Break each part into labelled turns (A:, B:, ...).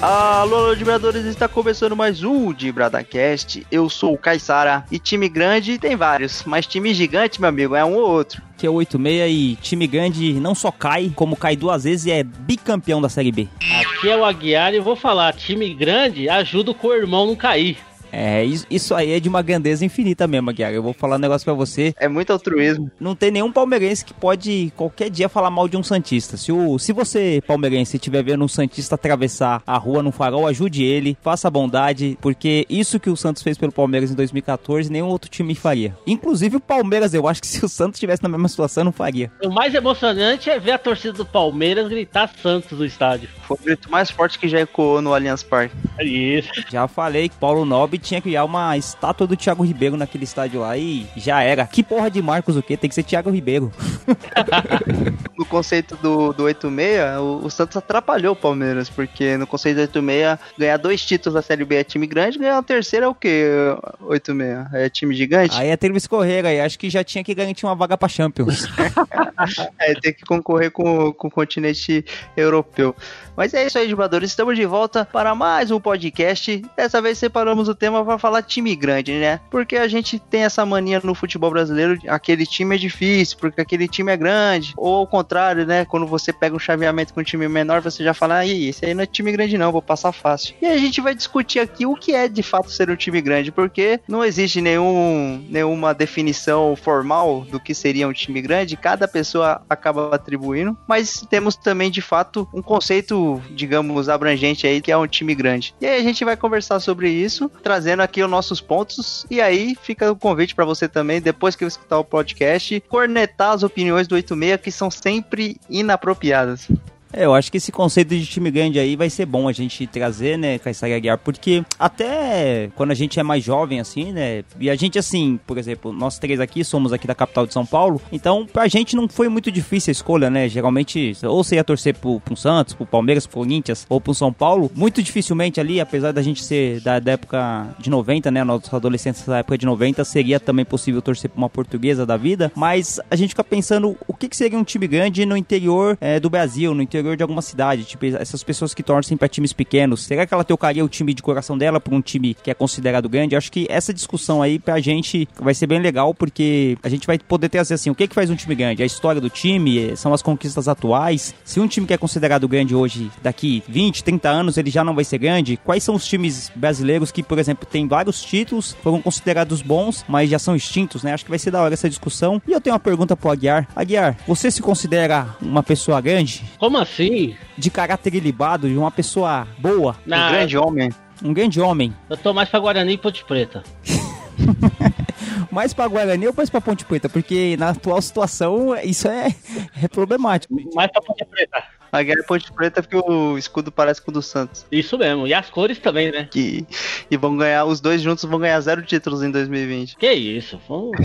A: Alô, Dibradores, está começando mais um Dibradacast. Eu sou o Caissara e time grande tem vários, mas time gigante, meu amigo, é um ou outro.
B: Que é 86 e time grande não só cai, como cai duas vezes e é bicampeão da Série B.
C: Aqui é o Aguiar e vou falar, time grande ajuda o co-irmão não cair.
B: É, isso aí é de uma grandeza infinita mesmo, Guiara. Eu vou falar um negócio pra você.
A: É muito altruísmo.
B: Não tem nenhum palmeirense que pode qualquer dia falar mal de um Santista. Se, o, se você, palmeirense, estiver vendo um Santista atravessar a rua no farol, ajude ele, faça bondade, porque isso que o Santos fez pelo Palmeiras em 2014, nenhum outro time faria. Inclusive o Palmeiras, eu acho que se o Santos estivesse na mesma situação, não faria.
C: O mais emocionante é ver a torcida do Palmeiras gritar Santos no estádio.
A: Foi o grito mais forte que já ecoou no Allianz Parque.
C: É isso.
B: Já falei que Paulo Nobre tinha que criar uma estátua do Thiago Ribeiro naquele estádio lá e já era. Que porra de Marcos o quê? Tem que ser Thiago Ribeiro.
A: no conceito do, do 86, o, o, Santos atrapalhou o Palmeiras, porque no conceito do 86, ganhar dois títulos da Série B é time grande, ganhar o terceiro é o quê? 86? É time gigante?
B: Aí é ter escorrer aí, acho que já tinha que garantir uma vaga pra Champions.
A: é, tem que concorrer com, com o continente europeu. Mas é isso aí, jogadores. Estamos de volta para mais um podcast. Dessa vez separamos o tema para falar time grande, né? Porque a gente tem essa mania no futebol brasileiro, aquele time é difícil, porque aquele time é grande. Ou ao contrário, né? Quando você pega um chaveamento com um time menor, você já fala, aí, esse aí não é time grande não, vou passar fácil. E a gente vai discutir aqui o que é de fato ser um time grande, porque não existe nenhum, nenhuma definição formal do que seria um time grande, cada pessoa acaba atribuindo, mas temos também de fato um conceito digamos, abrangente aí, que é um time grande. E aí a gente vai conversar sobre isso, trazendo aqui os nossos pontos. E aí fica o convite para você também, depois que eu escutar o podcast, cornetar as opiniões do 86 que são sempre inapropriadas.
B: É, eu acho que esse conceito de time grande aí vai ser bom a gente trazer, né, Caissara Aguiar, porque até quando a gente é mais jovem, assim, né, e a gente, assim, por exemplo, nós três aqui somos aqui da capital de São Paulo, então pra gente não foi muito difícil a escolha, né, geralmente, ou você ia torcer pro, pro Santos, pro Palmeiras, pro Corinthians, ou pro São Paulo, muito dificilmente ali, apesar da gente ser da, da época de 90, né, nossos adolescentes da época de 90, seria também possível torcer pra uma portuguesa da vida, mas a gente fica pensando o que, que seria um time grande no interior é, do Brasil, no interior interior de alguma cidade, tipo, essas pessoas que torcem para times pequenos, será que ela trocaria o time de coração dela por um time que é considerado grande? Acho que essa discussão aí pra gente vai ser bem legal, porque a gente vai poder trazer assim, o que que faz um time grande? A história do time, são as conquistas atuais. Se um time que é considerado grande hoje, daqui 20, 30 anos, ele já não vai ser grande, quais são os times brasileiros que, por exemplo, têm vários títulos, foram considerados bons, mas já são extintos, né? Acho que vai ser da hora essa discussão. E eu tenho uma pergunta pro Aguiar. Aguiar, você se considera uma pessoa grande?
C: Como assim?
B: De caráter ilibado, de uma pessoa boa.
A: Não, um grande homem.
B: Um grande homem.
C: Eu tô mais pra Guarani e Ponte Preta.
B: mais pra Guarani ou mais pra Ponte Preta? Porque na atual situação isso é, é problemático.
C: Mais pra Ponte Preta.
A: A guerra é Ponte Preta porque o escudo parece com o do Santos.
C: Isso mesmo. E as cores também, né?
A: Que, e vão ganhar, os dois juntos vão ganhar zero títulos em 2020.
C: Que isso. Vamos,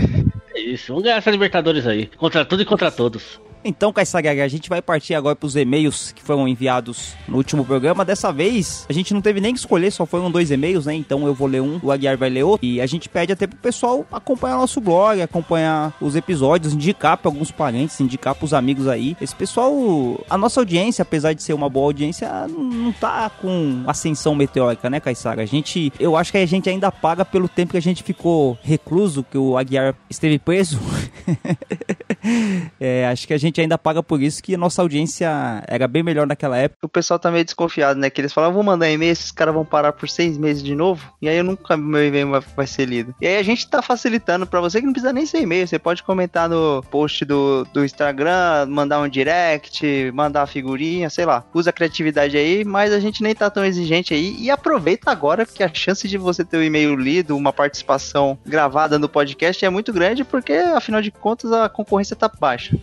C: que isso. Vamos ganhar essa Libertadores aí. Contra tudo e contra todos.
B: Então, Kaysagaga, a gente vai partir agora para os e-mails que foram enviados no último programa. Dessa vez, a gente não teve nem que escolher, só foram dois e-mails, né? Então eu vou ler um, o Aguiar vai ler outro. E a gente pede até pro pessoal acompanhar nosso blog, acompanhar os episódios, indicar para alguns parentes, indicar para os amigos aí. Esse pessoal, a nossa audiência, apesar de ser uma boa audiência, não tá com ascensão meteórica, né, Caissara? A gente, eu acho que a gente ainda paga pelo tempo que a gente ficou recluso, que o Aguiar esteve preso. é, acho que a gente ainda paga por isso que a nossa audiência era bem melhor naquela época.
A: O pessoal tá meio desconfiado, né? Que eles falam, vou mandar e-mail, esses caras vão parar por seis meses de novo, e aí eu nunca meu e-mail vai, vai ser lido. E aí a gente tá facilitando para você que não precisa nem ser e-mail, você pode comentar no post do, do Instagram, mandar um direct, mandar figurinha, sei lá. Usa a criatividade aí, mas a gente nem tá tão exigente aí. E aproveita agora que a chance de você ter o um e-mail lido, uma participação gravada no podcast é muito grande, porque afinal de contas a concorrência tá baixa.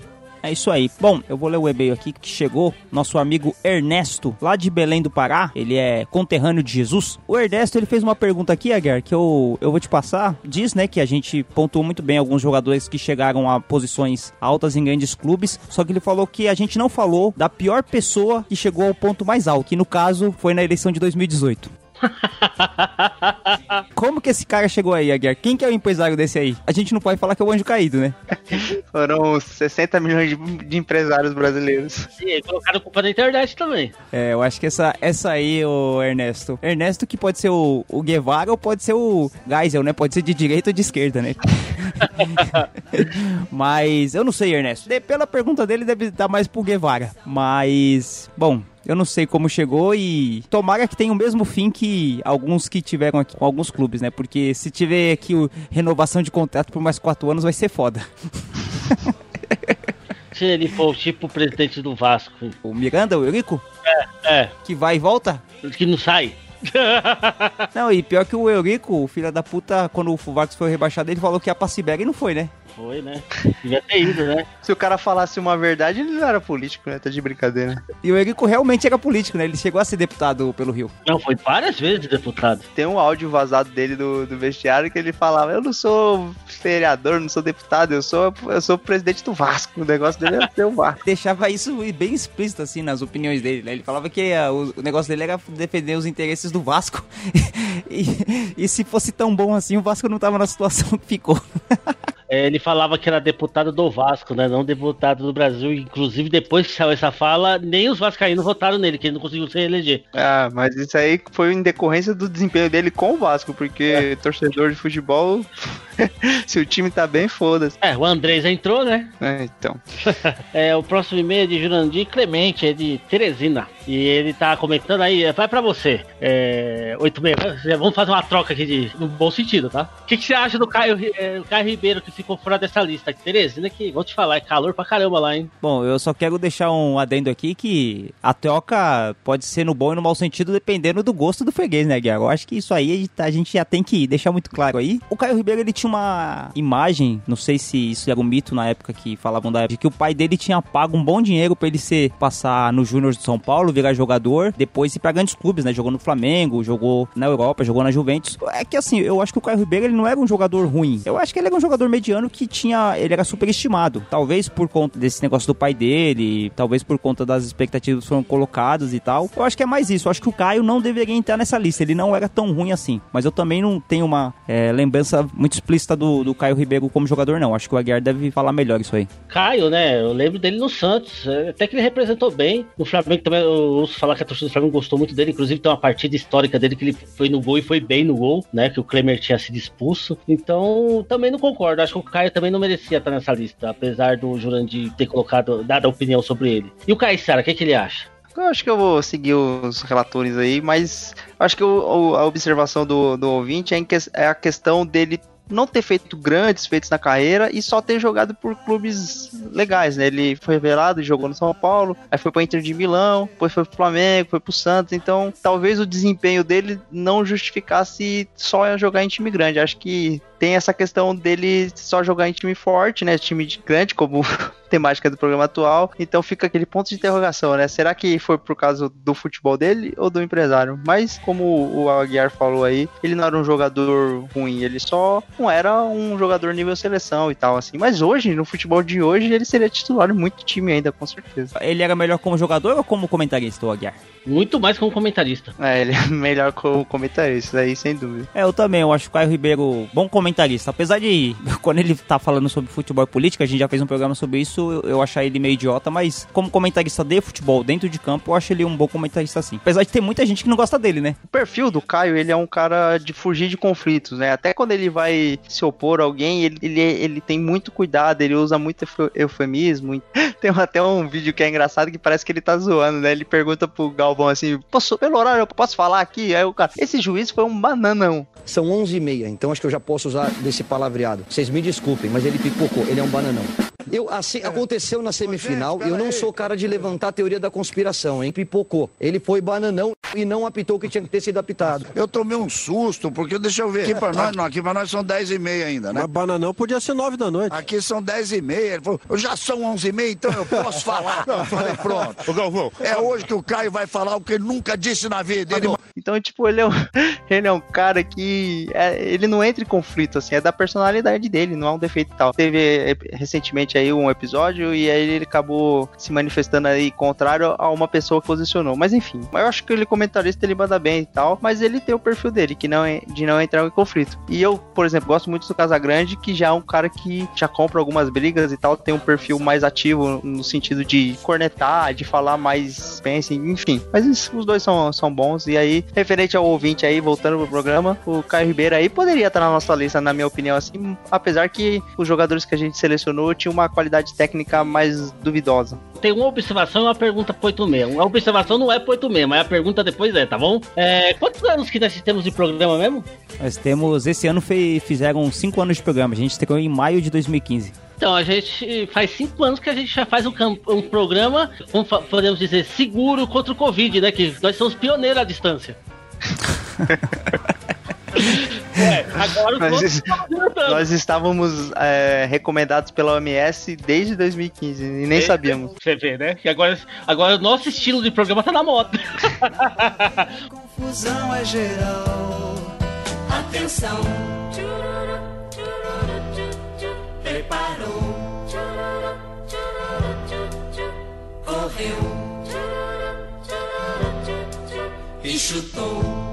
B: É isso aí. Bom, eu vou ler o e-mail aqui que chegou. Nosso amigo Ernesto, lá de Belém do Pará. Ele é conterrâneo de Jesus. O Ernesto, ele fez uma pergunta aqui, Aguiar, que eu, eu vou te passar. Diz, né, que a gente pontuou muito bem alguns jogadores que chegaram a posições altas em grandes clubes. Só que ele falou que a gente não falou da pior pessoa que chegou ao ponto mais alto. Que no caso foi na eleição de 2018. Como que esse cara chegou aí, Aguiar? Quem que é o empresário desse aí? A gente não pode falar que é o anjo caído, né?
A: Foram 60 milhões de, de empresários brasileiros.
C: E colocaram culpa da internet também.
B: É, eu acho que essa, essa aí, o Ernesto. Ernesto que pode ser o, o Guevara ou pode ser o Geisel, né? Pode ser de direita ou de esquerda, né? Mas eu não sei, Ernesto. De, pela pergunta dele, deve dar mais pro Guevara. Mas, bom, eu não sei como chegou e tomara que tenha o mesmo fim que alguns que tiveram aqui com alguns clubes, né? Porque se tiver aqui o renovação de contrato por mais quatro anos, vai ser foda.
C: Se ele for tipo o presidente do Vasco.
B: O Miranda, o Eurico?
C: É, é.
B: Que vai e volta?
C: Que não sai.
B: não, e pior que o Eurico, o filho da puta, quando o Vasco foi rebaixado, ele falou que ia pra Sibéria e não foi, né?
C: Foi, né? Devia ter ido, né?
A: Se o cara falasse uma verdade, ele não era político, né? Tá de brincadeira.
B: E o Eurico realmente era político, né? Ele chegou a ser deputado pelo Rio.
C: Não, foi várias vezes deputado.
A: Tem um áudio vazado dele do, do vestiário que ele falava: Eu não sou vereador, não sou deputado, eu sou, eu sou presidente do Vasco. O negócio dele é ser o Vasco.
B: Deixava isso bem explícito, assim, nas opiniões dele, né? Ele falava que uh, o, o, negócio dele era defender os interesses do Vasco. e, e se fosse tão bom assim, o Vasco não tava na situação que ficou.
C: É, ele falava que era deputado do Vasco, né? Não deputado do Brasil. Inclusive, depois que saiu essa fala, nem os vascaínos votaram nele, que ele não conseguiu se reeleger.
A: Ah, mas isso aí foi em decorrência do desempenho dele com o Vasco, porque é. torcedor de futebol, se o time tá bem, foda-se.
C: É, o Andrés entrou, né?
A: É, então.
C: é, o próximo e-mail é de Jurandir Clemente, é de Teresina. E ele tá comentando aí, vai pra você. É, 86, vamos fazer uma troca aqui de, no bom sentido, tá? O que, que você acha do Caio, é, Caio Ribeiro que ficou fora dessa lista. Teresina, que vou te falar, é calor pra caramba lá, hein?
B: Bom, eu só quero deixar um adendo aqui que a troca pode ser no bom e no mau sentido, dependendo do gosto do freguês, né, Guilherme? Eu acho que isso aí a gente já tem que deixar muito claro aí. O Caio Ribeiro, ele tinha uma imagem, não sei se isso era um mito na época que falavam da época, de que o pai dele tinha pago um bom dinheiro pra ele ser, passar no Júnior de São Paulo, virar jogador, depois ir pra grandes clubes, né? Jogou no Flamengo, jogou na Europa, jogou na Juventus. É que assim, eu acho que o Caio Ribeiro, ele não era um jogador ruim. Eu acho que ele era um jogador mediano ano que tinha. Ele era superestimado. Talvez por conta desse negócio do pai dele, talvez por conta das expectativas que foram colocadas e tal. Eu acho que é mais isso. Eu acho que o Caio não deveria entrar nessa lista. Ele não era tão ruim assim. Mas eu também não tenho uma é, lembrança muito explícita do, do Caio Ribeiro como jogador, não. Acho que o Aguiar deve falar melhor isso aí.
C: Caio, né? Eu lembro dele no Santos. É, até que ele representou bem. No Flamengo também, eu ouço falar que a torcida do Flamengo gostou muito dele. Inclusive, tem uma partida histórica dele que ele foi no gol e foi bem no gol, né? Que o Klemer tinha sido expulso. Então, também não concordo. Acho que o Caio também não merecia estar nessa lista, apesar do Jurandir ter colocado, dado a opinião sobre ele. E o Caissara, o que, que ele acha?
A: Eu acho que eu vou seguir os relatores aí, mas acho que o, a observação do, do ouvinte é, que, é a questão dele não ter feito grandes feitos na carreira e só ter jogado por clubes legais, né? Ele foi revelado, jogou no São Paulo, aí foi para Inter de Milão, depois foi pro Flamengo, foi pro Santos, então talvez o desempenho dele não justificasse só jogar em time grande. Acho que tem essa questão dele só jogar em time forte, né? Time grande, como temática do programa atual. Então fica aquele ponto de interrogação, né? Será que foi por causa do futebol dele ou do empresário? Mas como o Aguiar falou aí, ele não era um jogador ruim, ele só não era um jogador nível seleção e tal assim. Mas hoje, no futebol de hoje, ele seria titular em muito time ainda, com certeza.
B: Ele era melhor como jogador ou como comentarista, o Aguiar?
C: Muito mais como comentarista.
A: É, ele é melhor como comentarista, aí sem dúvida.
B: É, eu também, eu acho o Caio Ribeiro bom comentarista. Apesar de, quando ele tá falando sobre futebol e política, a gente já fez um programa sobre isso, eu, eu achar ele meio idiota, mas como comentarista de futebol dentro de campo, eu acho ele um bom comentarista sim. Apesar de ter muita gente que não gosta dele, né?
A: O perfil do Caio, ele é um cara de fugir de conflitos, né? Até quando ele vai se opor a alguém, ele, ele, ele tem muito cuidado, ele usa muito eufemismo. Tem até um vídeo que é engraçado que parece que ele tá zoando, né? Ele pergunta pro Galvão assim, posso, pelo horário, eu posso falar aqui? Aí o cara, esse juiz foi um bananão.
D: São 11 e meia, então acho que eu já posso usar desse palavreado. Vocês me desculpem, mas ele pipocou, ele é um bananão. Eu, assim, aconteceu na semifinal e eu não sou cara de levantar a teoria da conspiração, hein? Pipocou. Ele foi bananão e não apitou o que tinha que ter sido apitado.
E: Eu tomei um susto, porque deixa eu ver. Aqui pra nós, não, aqui pra nós são 10 e meia ainda, né?
F: Mas bananão podia ser 9 da noite.
E: Aqui são 10 e meia. Ele falou, eu já são 11 e meia, então eu posso falar. Eu falei, pronto.
F: Ô, Galvão.
E: É hoje que o Caio vai falar o que ele nunca disse na vida. Ele...
A: Então, tipo, ele é um, ele é um cara que é, ele não entra em conflito, assim, é da personalidade dele, não é um defeito tal. Teve recentemente aí um episódio e aí ele acabou se manifestando aí contrário a uma pessoa que posicionou. Mas enfim, eu acho que ele comentarista ele manda bem e tal, mas ele tem o perfil dele, que não é de não entrar em conflito. E eu, por exemplo, gosto muito do Casagrande, que já é um cara que já compra algumas brigas e tal, tem um perfil mais ativo no sentido de cornetar, de falar mais pense, enfim. Mas isso, os dois são, são bons. E aí, referente ao ouvinte aí, voltando pro programa, o Caio Ribeiro aí poderia estar na nossa lista, na minha opinião, assim, apesar que os jogadores que a gente selecionou tinham uma qualidade técnica mais duvidosa.
C: Tem uma observação e uma pergunta pro 86. A observação não é pro 86, mas a pergunta depois é, tá bom? É, quantos anos que nós temos de programa mesmo?
B: Nós temos, esse ano foi, fizeram 5 anos de programa, a gente estreou em maio de 2015.
C: Então, a gente faz cinco anos que a gente já faz um, um programa, podemos dizer, seguro contra o Covid, né? Que nós somos pioneiros à distância.
A: É, agora nós, nós estávamos é, recomendados pela OMS desde 2015 e nem desde sabíamos.
C: Você vê, né? Que agora, agora o nosso estilo de programa tá na moda.
G: Confusão é geral. Atenção. Preparou. Correu. E chutou.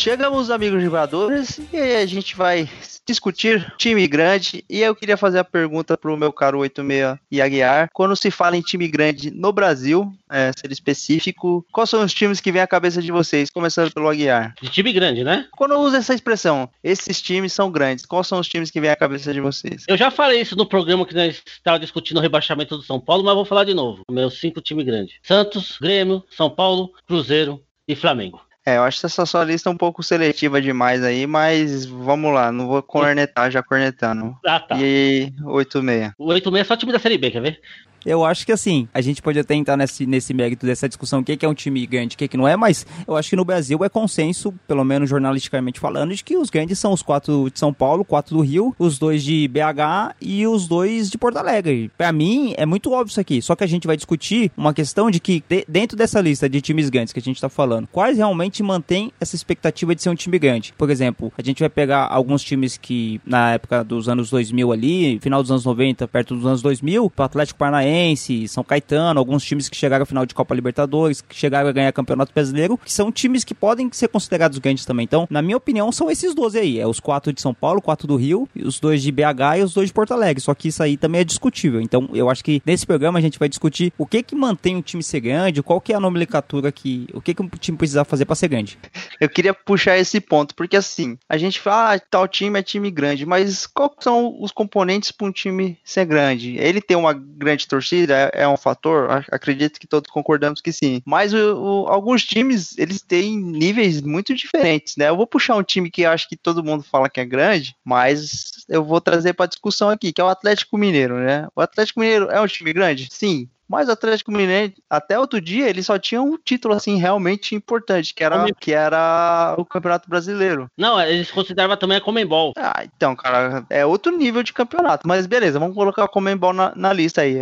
A: Chegamos, amigos jogadores, e a gente vai discutir time grande. E eu queria fazer a pergunta para o meu caro 86 e Aguiar. Quando se fala em time grande no Brasil, é, ser específico, quais são os times que vêm à cabeça de vocês? Começando pelo Aguiar.
C: De time grande, né?
A: Quando usa essa expressão, esses times são grandes, quais são os times que vêm à cabeça de vocês?
C: Eu já falei isso no programa que nós estávamos discutindo o rebaixamento do São Paulo, mas vou falar de novo. Meus cinco times grandes: Santos, Grêmio, São Paulo, Cruzeiro e Flamengo.
A: É, eu acho essa sua lista um pouco seletiva demais aí, mas vamos lá, não vou cornetar já cornetando.
C: Ah, tá.
A: E 86.
C: O 86 é só time da Série B, quer ver?
B: Eu acho que assim, a gente pode até entrar nesse, nesse mérito dessa discussão, o que, que é um time grande, o que, que não é, mas eu acho que no Brasil é consenso, pelo menos jornalisticamente falando, de que os grandes são os quatro de São Paulo, quatro do Rio, os dois de BH e os dois de Porto Alegre. Para mim, é muito óbvio isso aqui, só que a gente vai discutir uma questão de que de, dentro dessa lista de times grandes que a gente tá falando, quais realmente mantém essa expectativa de ser um time grande? Por exemplo, a gente vai pegar alguns times que na época dos anos 2000 ali, final dos anos 90, perto dos anos 2000, o Atlético Paranaense São Caetano, alguns times que chegaram à final de Copa Libertadores, que chegaram a ganhar Campeonato Brasileiro, que são times que podem ser considerados grandes também. Então, na minha opinião, são esses 12 aí. É os quatro de São Paulo, quatro do Rio, os dois de BH e os dois de Porto Alegre. Só que isso aí também é discutível. Então, eu acho que nesse programa a gente vai discutir o que que mantém um time ser grande, qual que é a nomenclatura que, o que que um time precisa fazer para ser grande.
A: Eu queria puxar esse ponto, porque assim, a gente fala, ah, tal time é time grande, mas quais são os componentes para um time ser grande? Ele tem uma grande torcida torcida é, é um fator? Acredito que todos concordamos que sim. Mas o, o, alguns times, eles têm níveis muito diferentes, né? Eu vou puxar um time que acho que todo mundo fala que é grande, mas eu vou trazer para discussão aqui, que é o Atlético Mineiro, né? O Atlético Mineiro é um time grande? Sim. Mas o Atlético Mineiro, até outro dia, ele só tinha um título assim realmente importante, que era, que era o Campeonato Brasileiro.
C: Não, eles consideravam também a Comembol.
A: Ah, então, cara, é outro nível de campeonato. Mas beleza, vamos colocar a Comembol na, na lista aí.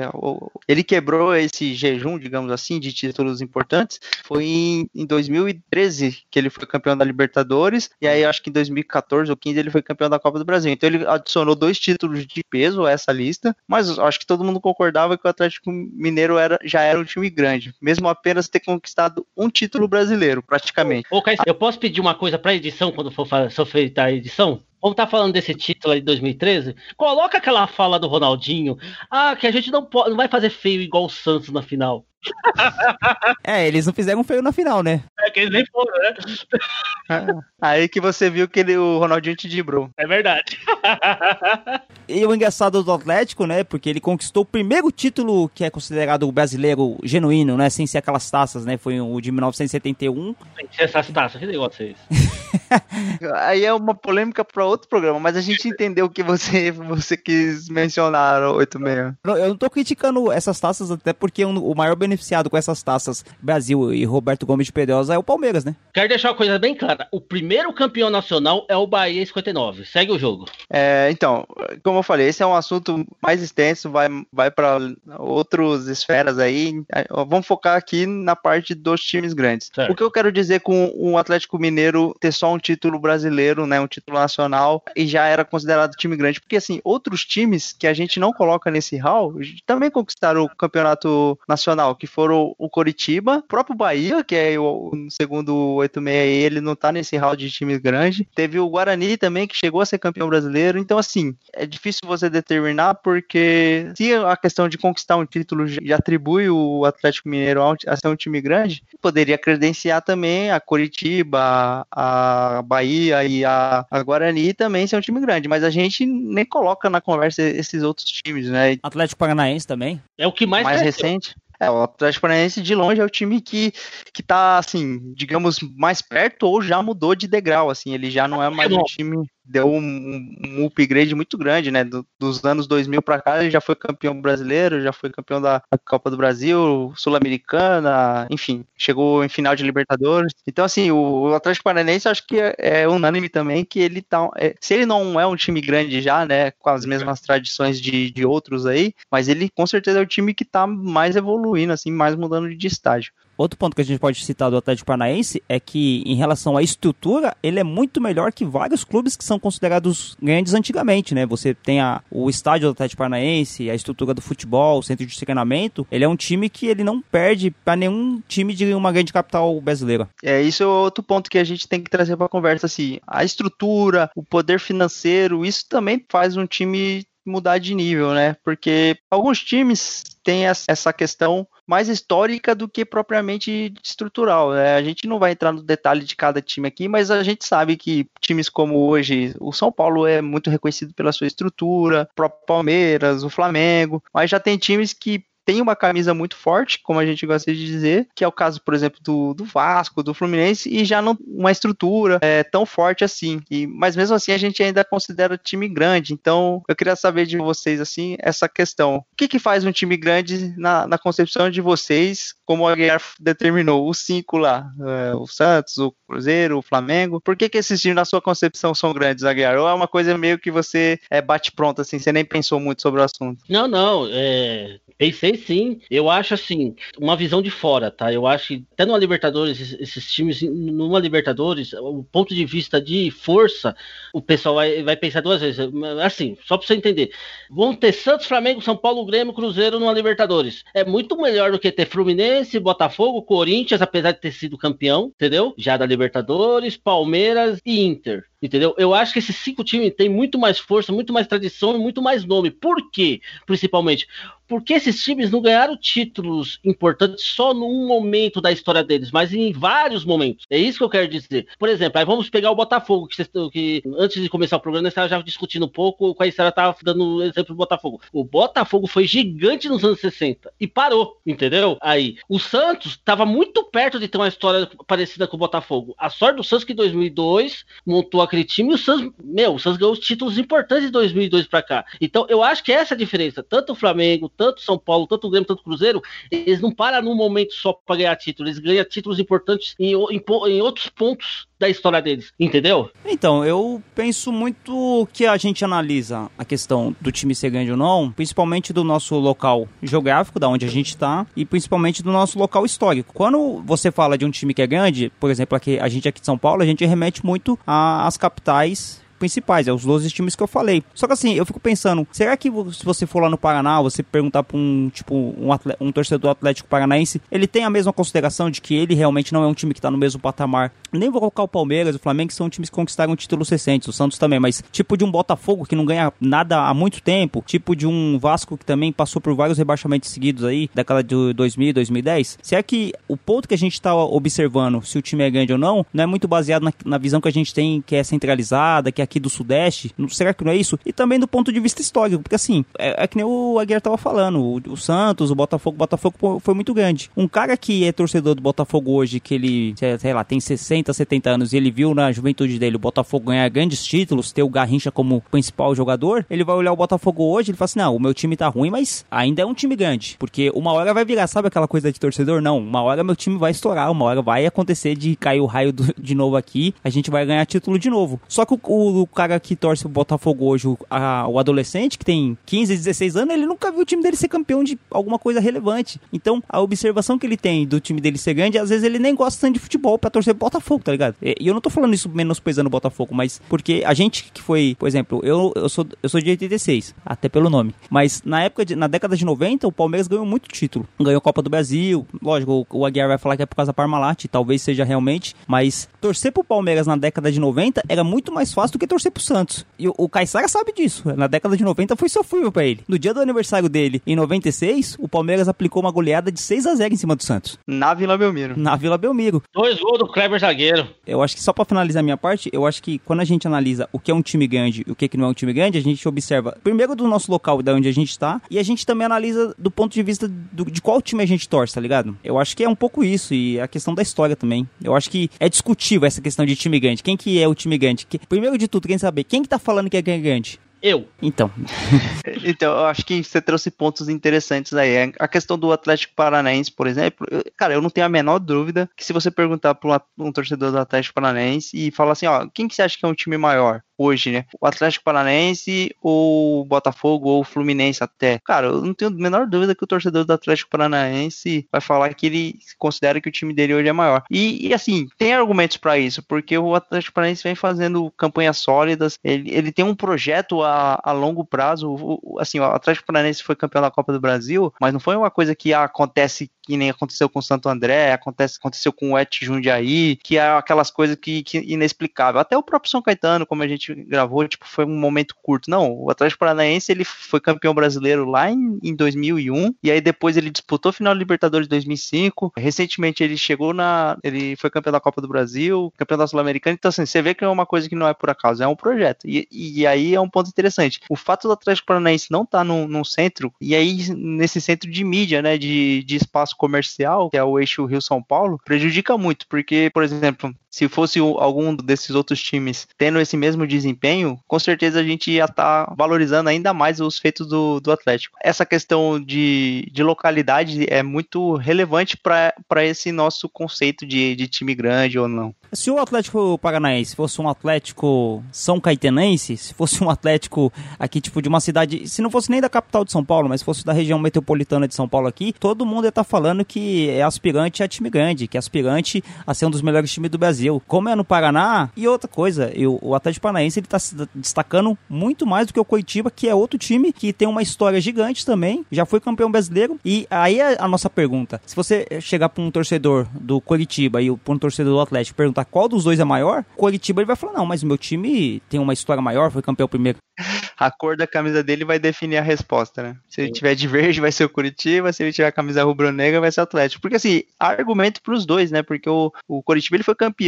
A: Ele quebrou esse jejum, digamos assim, de títulos importantes. Foi em, em 2013 que ele foi campeão da Libertadores. E aí, acho que em 2014 ou 15 ele foi campeão da Copa do Brasil. Então ele adicionou dois títulos de peso a essa lista. Mas acho que todo mundo concordava que o Atlético Mineiro Mineiro era, já era um time grande, mesmo apenas ter conquistado um título brasileiro, praticamente.
C: Ô, Caio, eu posso pedir uma coisa para edição quando for, feita a edição? Vamos estar tá falando desse título aí de 2013? Coloca aquela fala do Ronaldinho. Ah, que a gente não, pode, não vai fazer feio igual o Santos na final.
B: é, eles não fizeram feio na final, né?
C: É que eles nem foram, né?
A: Aí que você viu que ele, o Ronaldinho te dibrou.
C: É verdade.
B: e o engraçado do Atlético, né? Porque ele conquistou o primeiro título que é considerado o brasileiro genuíno, né? Sem ser aquelas taças, né? Foi o de 1971.
C: Sem ser essas taças, que negócio é esse?
A: Aí é uma polêmica para outro programa, mas a gente entendeu o que você, você quis mencionar, 86.
B: Não, Eu não tô criticando essas taças, até porque o maior beneficiado com essas taças Brasil e Roberto Gomes de Pedrosa é o Palmeiras, né?
C: Quero deixar uma coisa bem clara. O primeiro campeão nacional é o Bahia em 59. Segue o jogo.
A: É, então, como eu falei, esse é um assunto mais extenso, vai, vai para outras esferas aí. É, Vamos focar aqui na parte dos times grandes.
C: Certo.
A: O que eu quero dizer com o Atlético Mineiro ter só um título brasileiro, né, um título nacional, e já era considerado time grande? Porque, assim, outros times que a gente não coloca nesse hall também conquistaram o campeonato nacional, que foram o Coritiba, o próprio Bahia, que é o segundo o 86 aí, ele não tá nesse hall de time grande. Teve o Guarani também, que chegou a ser campeão brasileiro. Então, assim, é difícil você determinar, porque se a questão de conquistar um título já atribui o Atlético Mineiro a um- ser um time grande, poderia credenciar também a Coritiba, a Bahia e a, a Guarani também ser um time grande. Mas a gente nem coloca na conversa esses outros times, né?
B: Atlético Paranaense também.
C: É o que mais,
A: mais
C: cresceu.
A: recente. É, o Atlético Paranaense de longe é o time que, que tá, assim, digamos, mais perto ou já mudou de degrau, assim, ele já não é mais um time, deu um, um upgrade muito grande, né, do- dos anos 2000 para cá, ele já foi campeão brasileiro, já foi campeão da Copa do Brasil, Sul-Americana, enfim, chegou em final de Libertadores, então, assim, o, o Atlético Paranaense acho que é, é unânime também que ele tá, é, se ele não é um time grande já, né, com as mesmas tradições de, de outros aí, mas ele com certeza é o time que tá mais evoluindo, assim, mais mudando de estágio.
B: Outro ponto que a gente pode citar do Atlético Paranaense é que, em relação à estrutura, ele é muito melhor que vários clubes que são considerados grandes antigamente, né? Você tem a, o estádio do Atlético Paranaense, a estrutura do futebol, o centro de treinamento. Ele é um time que ele não perde para nenhum time de uma grande capital brasileira.
A: É, isso é outro ponto que a gente tem que trazer para a conversa, assim, a estrutura, o poder financeiro, isso também faz um time mudar de nível, né? Porque alguns times têm es- essa questão mais histórica do que propriamente estrutural, né? A gente não vai entrar no detalhe de cada time aqui, mas a gente sabe que times como hoje, o São Paulo é muito reconhecido pela sua estrutura, o próprio Palmeiras, o Flamengo, mas já tem times que tem uma camisa muito forte, como a gente gosta de dizer, que é o caso, por exemplo, do, do Vasco, do Fluminense, e já não uma estrutura é, tão forte assim. E, mas mesmo assim a gente ainda considera time grande. Então eu queria saber de vocês assim essa questão. O que, que faz um time grande na, na concepção de vocês, como o Aguiar determinou, os cinco lá, é, o Santos, o Cruzeiro, o Flamengo. Por que, que esses times na sua concepção são grandes, Aguiar? Ou é uma coisa meio que você é, bate pronto assim, você nem pensou muito sobre o assunto?
C: Não, não, é, pensei sim. Eu acho assim, uma visão de fora, tá? Eu acho que até numa Libertadores, esses, times, numa Libertadores, o ponto de vista de força, o pessoal vai, vai pensar duas vezes. Assim, só pra você entender. Vão ter Santos, Flamengo, São Paulo, Grêmio, Cruzeiro numa Libertadores. É muito melhor do que ter Fluminense, Botafogo, Corinthians, apesar de ter sido campeão, entendeu? Já da Libertadores, Palmeiras e Inter. Entendeu? Eu acho que esses cinco times têm muito mais força, muito mais tradição e muito mais nome. Por quê? Principalmente porque esses times não ganharam títulos importantes só num momento da história deles, mas em vários momentos. É isso que eu quero dizer. Por exemplo, aí vamos pegar o Botafogo, que, que antes de começar o programa, estávamos já discutindo um pouco, com a Estela estava dando exemplo do Botafogo. O Botafogo foi gigante nos anos 60 e parou, entendeu? Aí, o Santos estava muito perto de ter uma história parecida com o Botafogo. A sorte do Santos que em 2002 montou aquele time e o Santos, meu, o Santos ganhou os títulos importantes de 2002 para cá. Então, eu acho que essa é a diferença. Tanto o Flamengo, tanto São Paulo, tanto o Grêmio, tanto o Cruzeiro, eles não param num momento só para ganhar títulos, eles ganham títulos importantes em, em em outros pontos da história deles, entendeu?
B: Então, eu penso muito que a gente analisa a questão do time ser grande ou não, principalmente do nosso local geográfico, da onde a gente tá, e principalmente do nosso local histórico. Quando você fala de um time que é grande, por exemplo, aqui, a gente aqui de São Paulo, a gente remete muito às capitais principais, é os 12 times que eu falei. Só que assim, eu fico pensando, será que se você for lá no Paraná, você perguntar pra um, tipo, um, atle- um torcedor atlético paranaense, ele tem a mesma consideração de que ele realmente não é um time que tá no mesmo patamar. Nem vou colocar o Palmeiras, o Flamengo, que são times que conquistaram títulos recentes, o Santos também, mas tipo de um Botafogo que não ganha nada há muito tempo, tipo de um Vasco que também passou por vários rebaixamentos seguidos aí, daquela de 2000 e 2010. Será que o ponto que a gente tá observando, se o time é grande ou não, não é muito baseado na, na visão que a gente tem, que é centralizada, que é aqui do Sudeste, será que não é isso? E também do ponto de vista histórico, porque assim, é, é que nem o Aguiar tava falando, o, o Santos, o Botafogo, o Botafogo foi muito grande. Um cara que é torcedor do Botafogo hoje, que ele, sei lá, tem 60, 70 anos, e ele viu na juventude dele o Botafogo ganhar grandes títulos, ter o Garrincha como principal jogador, ele vai olhar o Botafogo hoje e ele fala assim, não, o meu time tá ruim, mas ainda é um time grande, porque uma hora vai virar, sabe aquela coisa de torcedor? Não, uma hora meu time vai estourar, uma hora vai acontecer de cair o raio do- de novo aqui, a gente vai ganhar título de novo. Só que o, o- o cara que torce o Botafogo hoje, o, a- o adolescente, que tem 15, 16 anos, ele nunca viu o time dele ser campeão de alguma coisa relevante. Então, a observação que ele tem do time dele ser grande, às vezes ele nem gosta tanto de futebol pra torcer Botafogo, tá ligado? E, e eu não tô falando isso menosprezando o Botafogo, mas porque a gente que foi, por exemplo, eu, eu, sou, eu sou de 86, até pelo nome, mas na época, de, na década de 90, o Palmeiras ganhou muito título. Ganhou Copa do Brasil, lógico, o, o Aguiar vai falar que é por causa da Parmalat, talvez seja realmente, mas torcer pro Palmeiras na década de 90 era muito mais fácil do que torcer pro Santos. E o, Caissara sabe disso. Na década de 90 foi sofrível pra ele. No dia do aniversário dele, em 96, o Palmeiras aplicou uma goleada de 6 a 0 em cima do Santos,
A: Na Vila Belmiro.
B: na Vila Belmiro.
C: Dois gols do Kleber zagueiro.
B: Eu acho que só pra finalizar a minha parte, eu acho que quando a gente analisa o que é um time grande e o que, que não é um time grande, a gente observa primeiro do nosso local, da onde a gente tá, e a gente também analisa do ponto de vista do- de qual time a gente torce, tá ligado? Eu acho que é um pouco isso, e a questão da história também. Eu acho que é discutível essa questão de time grande. Quem que é o time grande? Que- primeiro de tudo, quem saber, quem que tá falando que é grande?
C: Eu.
B: Então,
A: Então, eu acho que você trouxe pontos interessantes aí. A questão do Atlético Paranaense, por exemplo, eu- cara, eu não tenho a menor dúvida que se você perguntar para um, um torcedor do Atlético Paranaense e falar assim, ó, quem que você acha que é um time maior hoje, né? O Atlético Paranaense ou o Botafogo ou o Fluminense até? Cara, eu não tenho a menor dúvida que o torcedor do Atlético Paranaense vai falar que ele considera que o time dele hoje é maior. E, e, assim, tem argumentos para isso, porque o Atlético Paranaense vem fazendo campanhas sólidas, ele, ele tem um projeto a, a longo prazo. O- assim, o Atlético Paranaense foi campeão da Copa do Brasil, mas não foi uma coisa que acontece que nem aconteceu com Santo André, acontece, aconteceu com o Et Jundiaí, que é aquelas coisas que, que inexplicável. Até o próprio São Caetano, como a gente gravou, tipo, foi um momento curto. Não, o Atlético Paranaense ele foi campeão brasileiro lá em, em 2001 e aí depois ele disputou final da Libertadores de 2005. Recentemente ele chegou na, ele foi campeão da Copa do Brasil, campeão da Sul-Americana. Então assim, você vê que é uma coisa que não é por acaso, é um projeto. E, e aí é um ponto interessante. O fato do Atlético Paranaense não estar tá num, num centro e aí nesse centro de mídia, né, de, de espaço comercial, que é o eixo Rio-São Paulo, prejudica muito, porque, por exemplo, se fosse algum desses outros times tendo esse mesmo desempenho, com certeza a gente ia estar valorizando ainda mais os feitos do, do Atlético. Essa questão de, de localidade é muito relevante para esse nosso conceito de, de time grande ou não.
B: Se o Atlético Paranaense fosse um Atlético São Caetenense, se fosse um Atlético aqui, tipo, de uma cidade, se não fosse nem da capital de São Paulo, mas fosse da região metropolitana de São Paulo aqui, todo mundo ia estar falando que é aspirante a time grande, que é aspirante a ser um dos melhores times do Brasil. Como é no Paraná, e outra coisa, eu, o Atlético Paranaense ele tá se destacando muito mais do que o Coitiba, que é outro time que tem uma história gigante também, já foi campeão brasileiro. E aí é a nossa pergunta: se você chegar para um torcedor do Coritiba e para um torcedor do Atlético perguntar qual dos dois é maior, o Coritiba ele vai falar: não, mas o meu time tem uma história maior, foi campeão primeiro.
A: A cor da camisa dele vai definir a resposta, né? Se ele tiver de verde, vai ser o Curitiba. Se ele tiver a camisa rubro-negra, vai ser o Atlético. Porque, assim, argumento para os dois, né? Porque o, o Curitiba ele foi campeão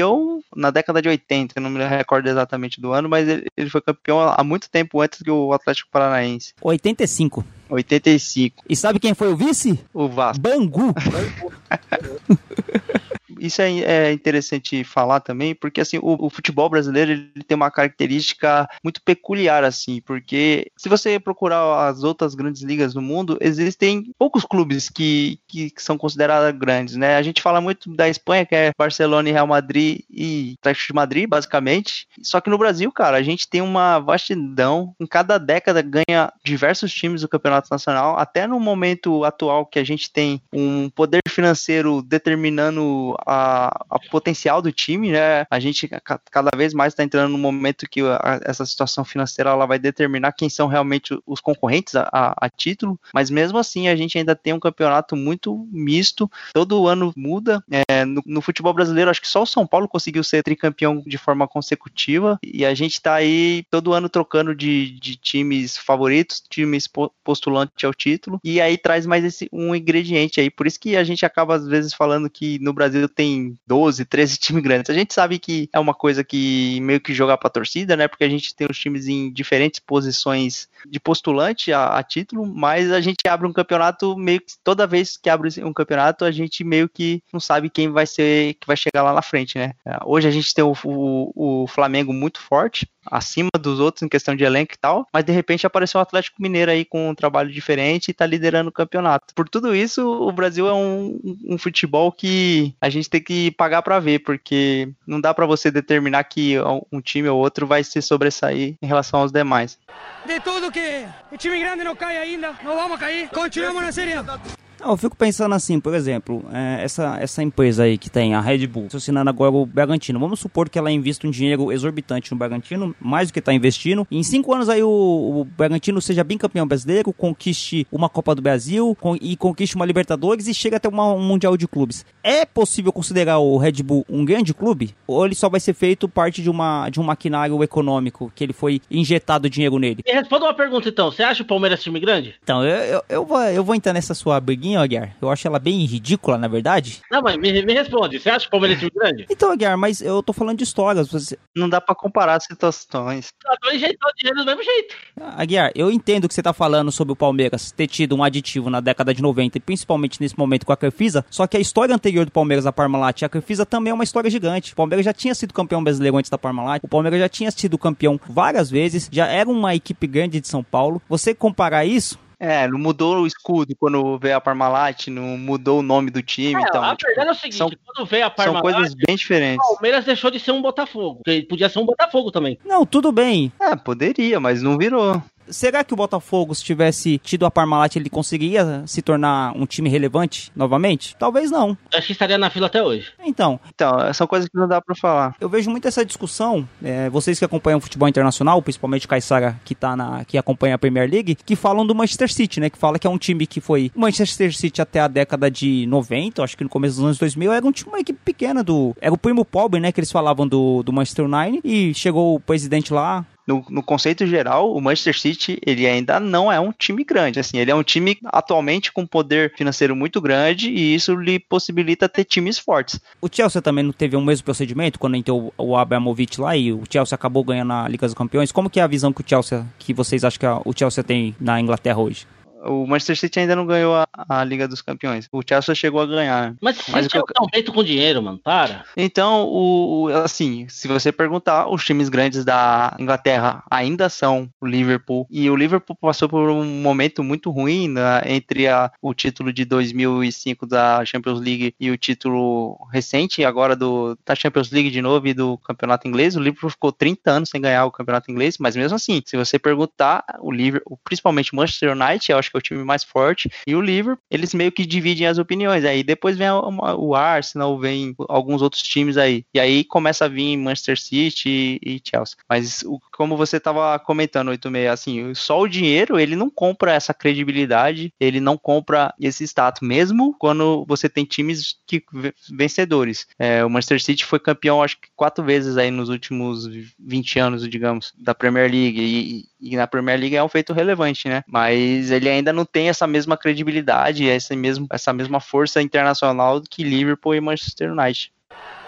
A: na década de 80, eu não me recordo exatamente do ano, mas ele, ele foi campeão há muito tempo antes que o Atlético Paranaense.
B: 85.
A: 85.
B: E sabe quem foi o vice?
A: O Vasco.
B: Bangu.
A: Isso é, é interessante falar também, porque assim, o, o, futebol brasileiro ele tem uma característica muito peculiar, assim, porque se você procurar as outras grandes ligas do mundo, existem poucos clubes que, que, que são considerados grandes, né? A gente fala muito da Espanha, que é Barcelona e Real Madrid e Atlético de Madrid, basicamente. Só que no Brasil, cara, a gente tem uma vastidão, em cada década ganha diversos times do Campeonato Nacional, até no momento atual que a gente tem um poder financeiro determinando a, a, potencial do time, né? A gente cada vez mais está entrando no momento que a, essa situação financeira ela vai determinar quem são realmente os concorrentes a, a, título, mas mesmo assim a gente ainda tem um campeonato muito misto, todo ano muda. É, no, no, futebol brasileiro, acho que só o São Paulo conseguiu ser tricampeão de forma consecutiva e a gente está aí todo ano trocando de, de times favoritos, times postulantes ao título, e aí traz mais esse um ingrediente aí. Por isso que a gente acaba às vezes falando que no Brasil tem tem 12, 13 times grandes. A gente sabe que é uma coisa que meio que jogar pra torcida, né? Porque a gente tem os times em diferentes posições de postulante a, a título, mas a gente abre um campeonato meio que toda vez que abre um campeonato, a gente meio que não sabe quem vai ser que vai chegar lá na frente, né? Hoje a gente tem o, o, o Flamengo muito forte, acima dos outros em questão de elenco e tal, mas de repente apareceu o Atlético Mineiro aí com um trabalho diferente e tá liderando o campeonato. Por tudo isso, o Brasil é um, um futebol que a gente tem que pagar para ver, porque não dá para você determinar que um time ou outro vai se sobressair em relação aos demais.
H: De tudo que o time grande não cai ainda, não vamos cair, continuamos na série.
B: Não, eu fico pensando assim, por exemplo, é, essa, essa empresa aí que tem a Red Bull, assassinando agora o Bragantino. Vamos supor que ela invista um dinheiro exorbitante no Bragantino, mais do que está investindo. E em cinco anos aí o, o Bragantino seja bicampeão brasileiro, conquiste uma Copa do Brasil e conquiste uma Libertadores e chega até uma, um Mundial de Clubes. É possível considerar o Red Bull um grande clube? Ou ele só vai ser feito parte de, uma, de um maquinário econômico que ele foi injetado dinheiro nele?
C: E responda uma pergunta então: você acha o Palmeiras time grande?
B: Então, eu, eu, eu, vou, eu vou entrar nessa sua briguinha Aguiar. Eu acho ela bem ridícula, na verdade.
C: Não, mas me, me responde. Você acha que o Palmeiras é time grande?
B: Então, Aguiar, mas eu tô falando de histórias. Você...
A: Não dá pra comparar as situações.
C: Tá dois injetou dinheiro do mesmo jeito.
B: Aguiar, eu entendo que você tá falando sobre o Palmeiras ter tido um aditivo na década de 90 e principalmente nesse momento com a Crefisa, só que a história anterior do Palmeiras da Parmalat e a Crefisa também é uma história gigante. O Palmeiras já tinha sido campeão brasileiro antes da Parmalat, o Palmeiras já tinha sido campeão várias vezes, já era uma equipe grande de São Paulo. Você comparar isso,
A: é, não mudou o escudo quando veio a Parmalat, não mudou o nome do time. É, então,
C: a tipo, verdade é o seguinte, são, quando veio a Parmalat...
A: São coisas bem diferentes.
C: O Palmeiras deixou de ser um Botafogo, porque podia ser um Botafogo também.
B: Não, tudo bem.
A: É, poderia, mas não virou.
B: Será que o Botafogo, se tivesse tido a Parmalat, ele conseguiria se tornar um time relevante novamente? Talvez não.
C: Acho que estaria na fila até hoje.
B: Então.
A: Então, são coisas que não dá para falar.
B: Eu vejo muito essa discussão, é, vocês que acompanham o futebol internacional, principalmente o Caissara, que tá na, que acompanha a Premier League, que falam do Manchester City, né? Que fala que é um time que foi. O Manchester City até a década de 90, acho que no começo dos anos 2000, era um time, uma equipe pequena do. Era o primo pobre, né? Que eles falavam do, do Manchester United. E chegou o presidente lá,
A: no, no, conceito geral, o Manchester City ele ainda não é um time grande. Assim, ele é um time atualmente com poder financeiro muito grande e isso lhe possibilita ter times fortes.
B: O Chelsea também não teve o mesmo procedimento quando entrou o Abramovich lá e o Chelsea acabou ganhando a Liga dos Campeões. Como que é a visão que o Chelsea, que vocês acham que o Chelsea tem na Inglaterra hoje?
A: O Manchester City ainda não ganhou a, a, Liga dos Campeões. O Chelsea chegou a ganhar.
C: Mas o City é um feito com dinheiro, mano. Para.
A: Então, o, assim, se você perguntar, os times grandes da Inglaterra ainda são o Liverpool. E o Liverpool passou por um momento muito ruim né, entre a, o título de 2005 da Champions League e o título recente agora do, da Champions League de novo e do Campeonato Inglês. O Liverpool ficou 30 anos sem ganhar o Campeonato Inglês, mas mesmo assim, se você perguntar, o Liverpool, principalmente o Manchester United, eu acho que é o time mais forte, e o Liverpool, eles meio que dividem as opiniões. Aí depois vem o Arsenal, vem alguns outros times aí. E aí começa a vir Manchester City e Chelsea. Mas o, como você estava comentando, 86, assim, só o dinheiro, ele não compra essa credibilidade, ele não compra esse status, mesmo quando você tem times que vencedores. É, o Manchester City foi campeão, acho que quatro vezes aí nos últimos 20 anos, digamos, da Premier League. E, e na Premier League é um feito relevante, né? Mas ele ainda não tem essa mesma credibilidade, essa, essa mesma força internacional que Liverpool e Manchester United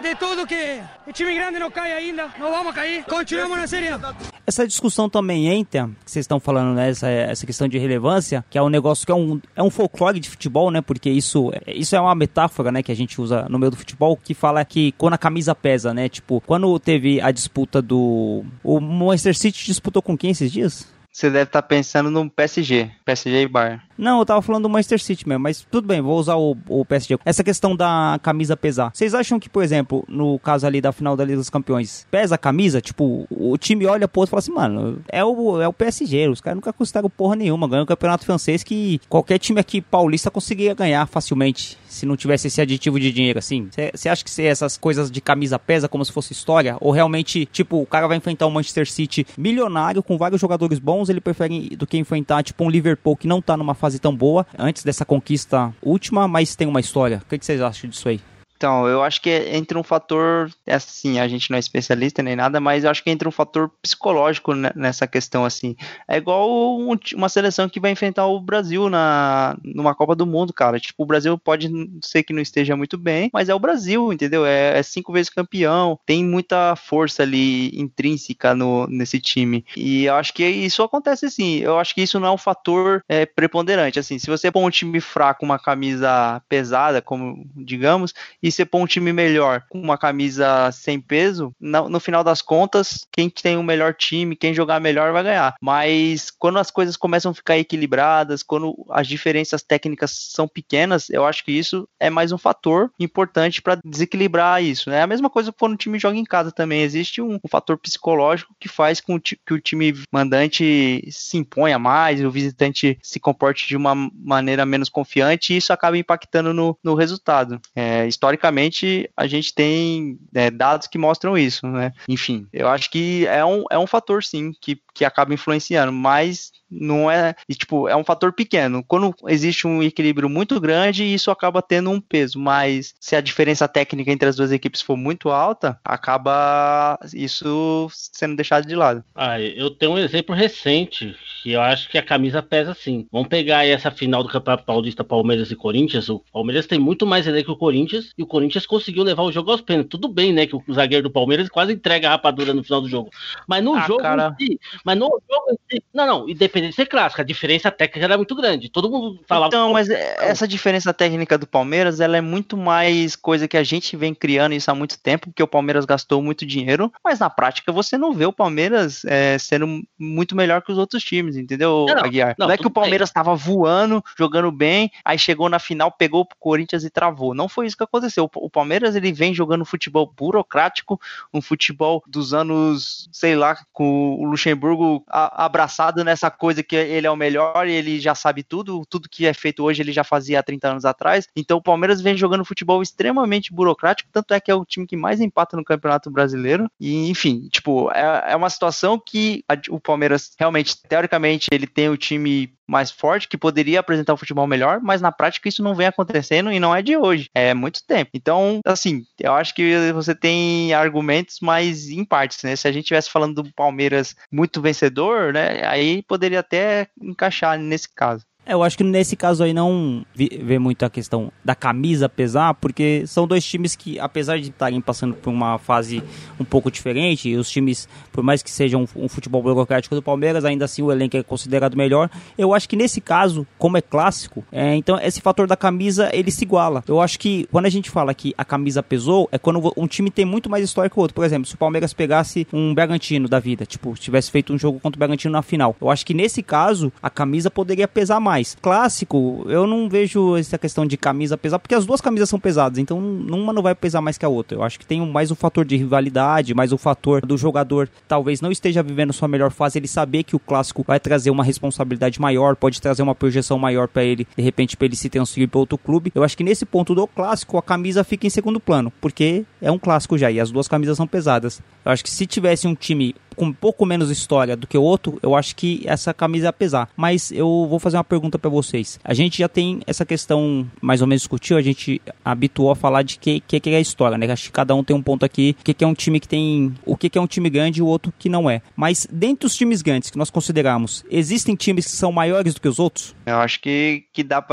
H: de tudo que o time grande não cai ainda, não vamos cair, continuamos na Série
B: Essa discussão também entra, que vocês estão falando, né, essa, essa questão de relevância, que é um negócio que é um, é um folclore de futebol, né, porque isso, isso é uma metáfora, né, que a gente usa no meio do futebol, que fala que quando a camisa pesa, né, tipo, quando teve a disputa do... O Manchester City disputou com quem esses dias?
A: Você deve estar tá pensando no PSG, PSG e Bayern.
B: Não, eu tava falando do Manchester City mesmo, mas tudo bem, vou usar o, o PSG. Essa questão da camisa pesar. Vocês acham que, por exemplo, no caso ali da final da Liga dos Campeões, pesa a camisa? Tipo, o time olha pro outro e fala assim, mano, é o, é o PSG, os caras nunca custaram porra nenhuma, ganham o campeonato francês que qualquer time aqui paulista conseguiria ganhar facilmente se não tivesse esse aditivo de dinheiro, assim? Você acha que essas coisas de camisa pesa como se fosse história? Ou realmente, tipo, o cara vai enfrentar um Manchester City milionário com vários jogadores bons, ele prefere do que enfrentar, tipo, um Liverpool que não tá numa fase tão boa antes dessa conquista última, mas tem uma história. O que vocês acham disso aí?
A: Então, eu acho que entra um fator, é assim, a gente não é especialista nem nada, mas eu acho que entra um fator psicológico ne- nessa questão, assim. É igual um uma seleção que vai enfrentar o Brasil na, numa Copa do Mundo, cara. Tipo, o Brasil pode ser que não esteja muito bem, mas é o Brasil, entendeu? É, é cinco vezes campeão, tem muita força ali intrínseca no, nesse time. E eu acho que isso acontece sim. Eu acho que isso não é um fator é, preponderante. Assim, se você pôr um time fraco, uma camisa pesada, como digamos, e você pôr um time melhor com uma camisa sem peso, no, no final das contas, quem tem o melhor time, quem jogar melhor vai ganhar. Mas quando as coisas começam a ficar equilibradas, quando as diferenças técnicas são pequenas, eu acho que isso é mais um fator importante para desequilibrar isso. É né? a mesma coisa quando o time joga em casa também. Existe um, um fator psicológico que faz com que o time mandante se imponha mais, o visitante se comporte de uma maneira menos confiante e isso acaba impactando no, no resultado. É, historicamente, a gente tem é, dados que mostram isso, né? Enfim, eu acho que é um, é um fator, sim, que, que acaba influenciando, mas não é, e, tipo, é um fator pequeno. Quando existe um equilíbrio muito grande, isso acaba tendo um peso, mas se a diferença técnica entre as duas equipes for muito alta, acaba isso sendo deixado de lado.
C: Ah, eu tenho um exemplo recente que eu acho que a camisa pesa sim. Vamos pegar aí essa final do Campeonato Paulista Palmeiras e Corinthians. O Palmeiras tem muito mais elenco que o Corinthians e o Corinthians conseguiu levar o jogo aos pênaltis. Tudo bem, né, que o zagueiro do Palmeiras quase entrega a rapadura no final do jogo. Mas no
A: Ah,
C: jogo
A: cara.
C: em si, mas no jogo em si, não, não, independente de ser clássico, a diferença técnica era muito grande. Todo mundo falava
A: Então, mas é- essa diferença técnica do Palmeiras, ela é muito mais coisa que a gente vem criando isso há muito tempo, porque o Palmeiras gastou muito dinheiro, mas na prática você não vê o Palmeiras é, sendo muito melhor que os outros times, entendeu,
C: Não,
A: Aguiar? Não,
C: não,
A: é que o Palmeiras estava voando, jogando bem, aí chegou na final, pegou o Corinthians e travou. Não foi isso que aconteceu. O Palmeiras ele vem jogando futebol burocrático, um futebol dos anos, sei lá, com o Luxemburgo abraçado nessa coisa que ele é o melhor e ele já sabe tudo, tudo que é feito hoje ele já fazia há 30 anos atrás. Então o Palmeiras vem jogando futebol extremamente burocrático, tanto é que é o time que mais empata no Campeonato Brasileiro. E enfim, tipo, é, é uma situação que a- o Palmeiras realmente, teoricamente, ele tem o time mais forte, que poderia apresentar um futebol melhor, mas na prática isso não vem acontecendo e não é de hoje, é muito tempo. Então, assim, eu acho que você tem argumentos, mas em partes, né? Se a gente estivesse falando do Palmeiras muito vencedor, né? Aí poderia até encaixar nesse caso.
B: É, eu acho que nesse caso aí não vê muito a questão da camisa pesar, porque são dois times que, apesar de estarem passando por uma fase um pouco diferente, os times, por mais que sejam um, um futebol burocrático do Palmeiras, ainda assim o elenco é considerado melhor. Eu acho que nesse caso, como é clássico, é, então esse fator da camisa ele se iguala. Eu acho que quando a gente fala que a camisa pesou, é quando um time tem muito mais história que o outro. Por exemplo, se o Palmeiras pegasse um Bragantino da vida, tipo, tivesse feito um jogo contra o Bragantino na final, eu acho que nesse caso a camisa poderia pesar mais. Clássico, eu não vejo essa questão de camisa pesar, porque as duas camisas são pesadas, então uma não vai pesar mais que a outra. Eu acho que tem mais um fator de rivalidade, mais o fator do jogador talvez não esteja vivendo sua melhor fase, ele saber que o clássico vai trazer uma responsabilidade maior, pode trazer uma projeção maior para ele, de repente para ele se transferir para outro clube. Eu acho que nesse ponto do clássico a camisa fica em segundo plano, porque é um clássico já e as duas camisas são pesadas. Eu acho que se tivesse um time com um pouco menos história do que o outro, eu acho que essa camisa ia pesar. Mas eu vou fazer uma pergunta para vocês. A gente já tem essa questão mais ou menos discutiu, a gente habituou a falar de que que, que é a história, né? Acho que cada um tem um ponto aqui, o que, que é um time que tem, o que, que é um time grande e o outro que não é. Mas dentre os times grandes que nós consideramos, existem times que são maiores do que os outros?
A: Eu acho que, que dá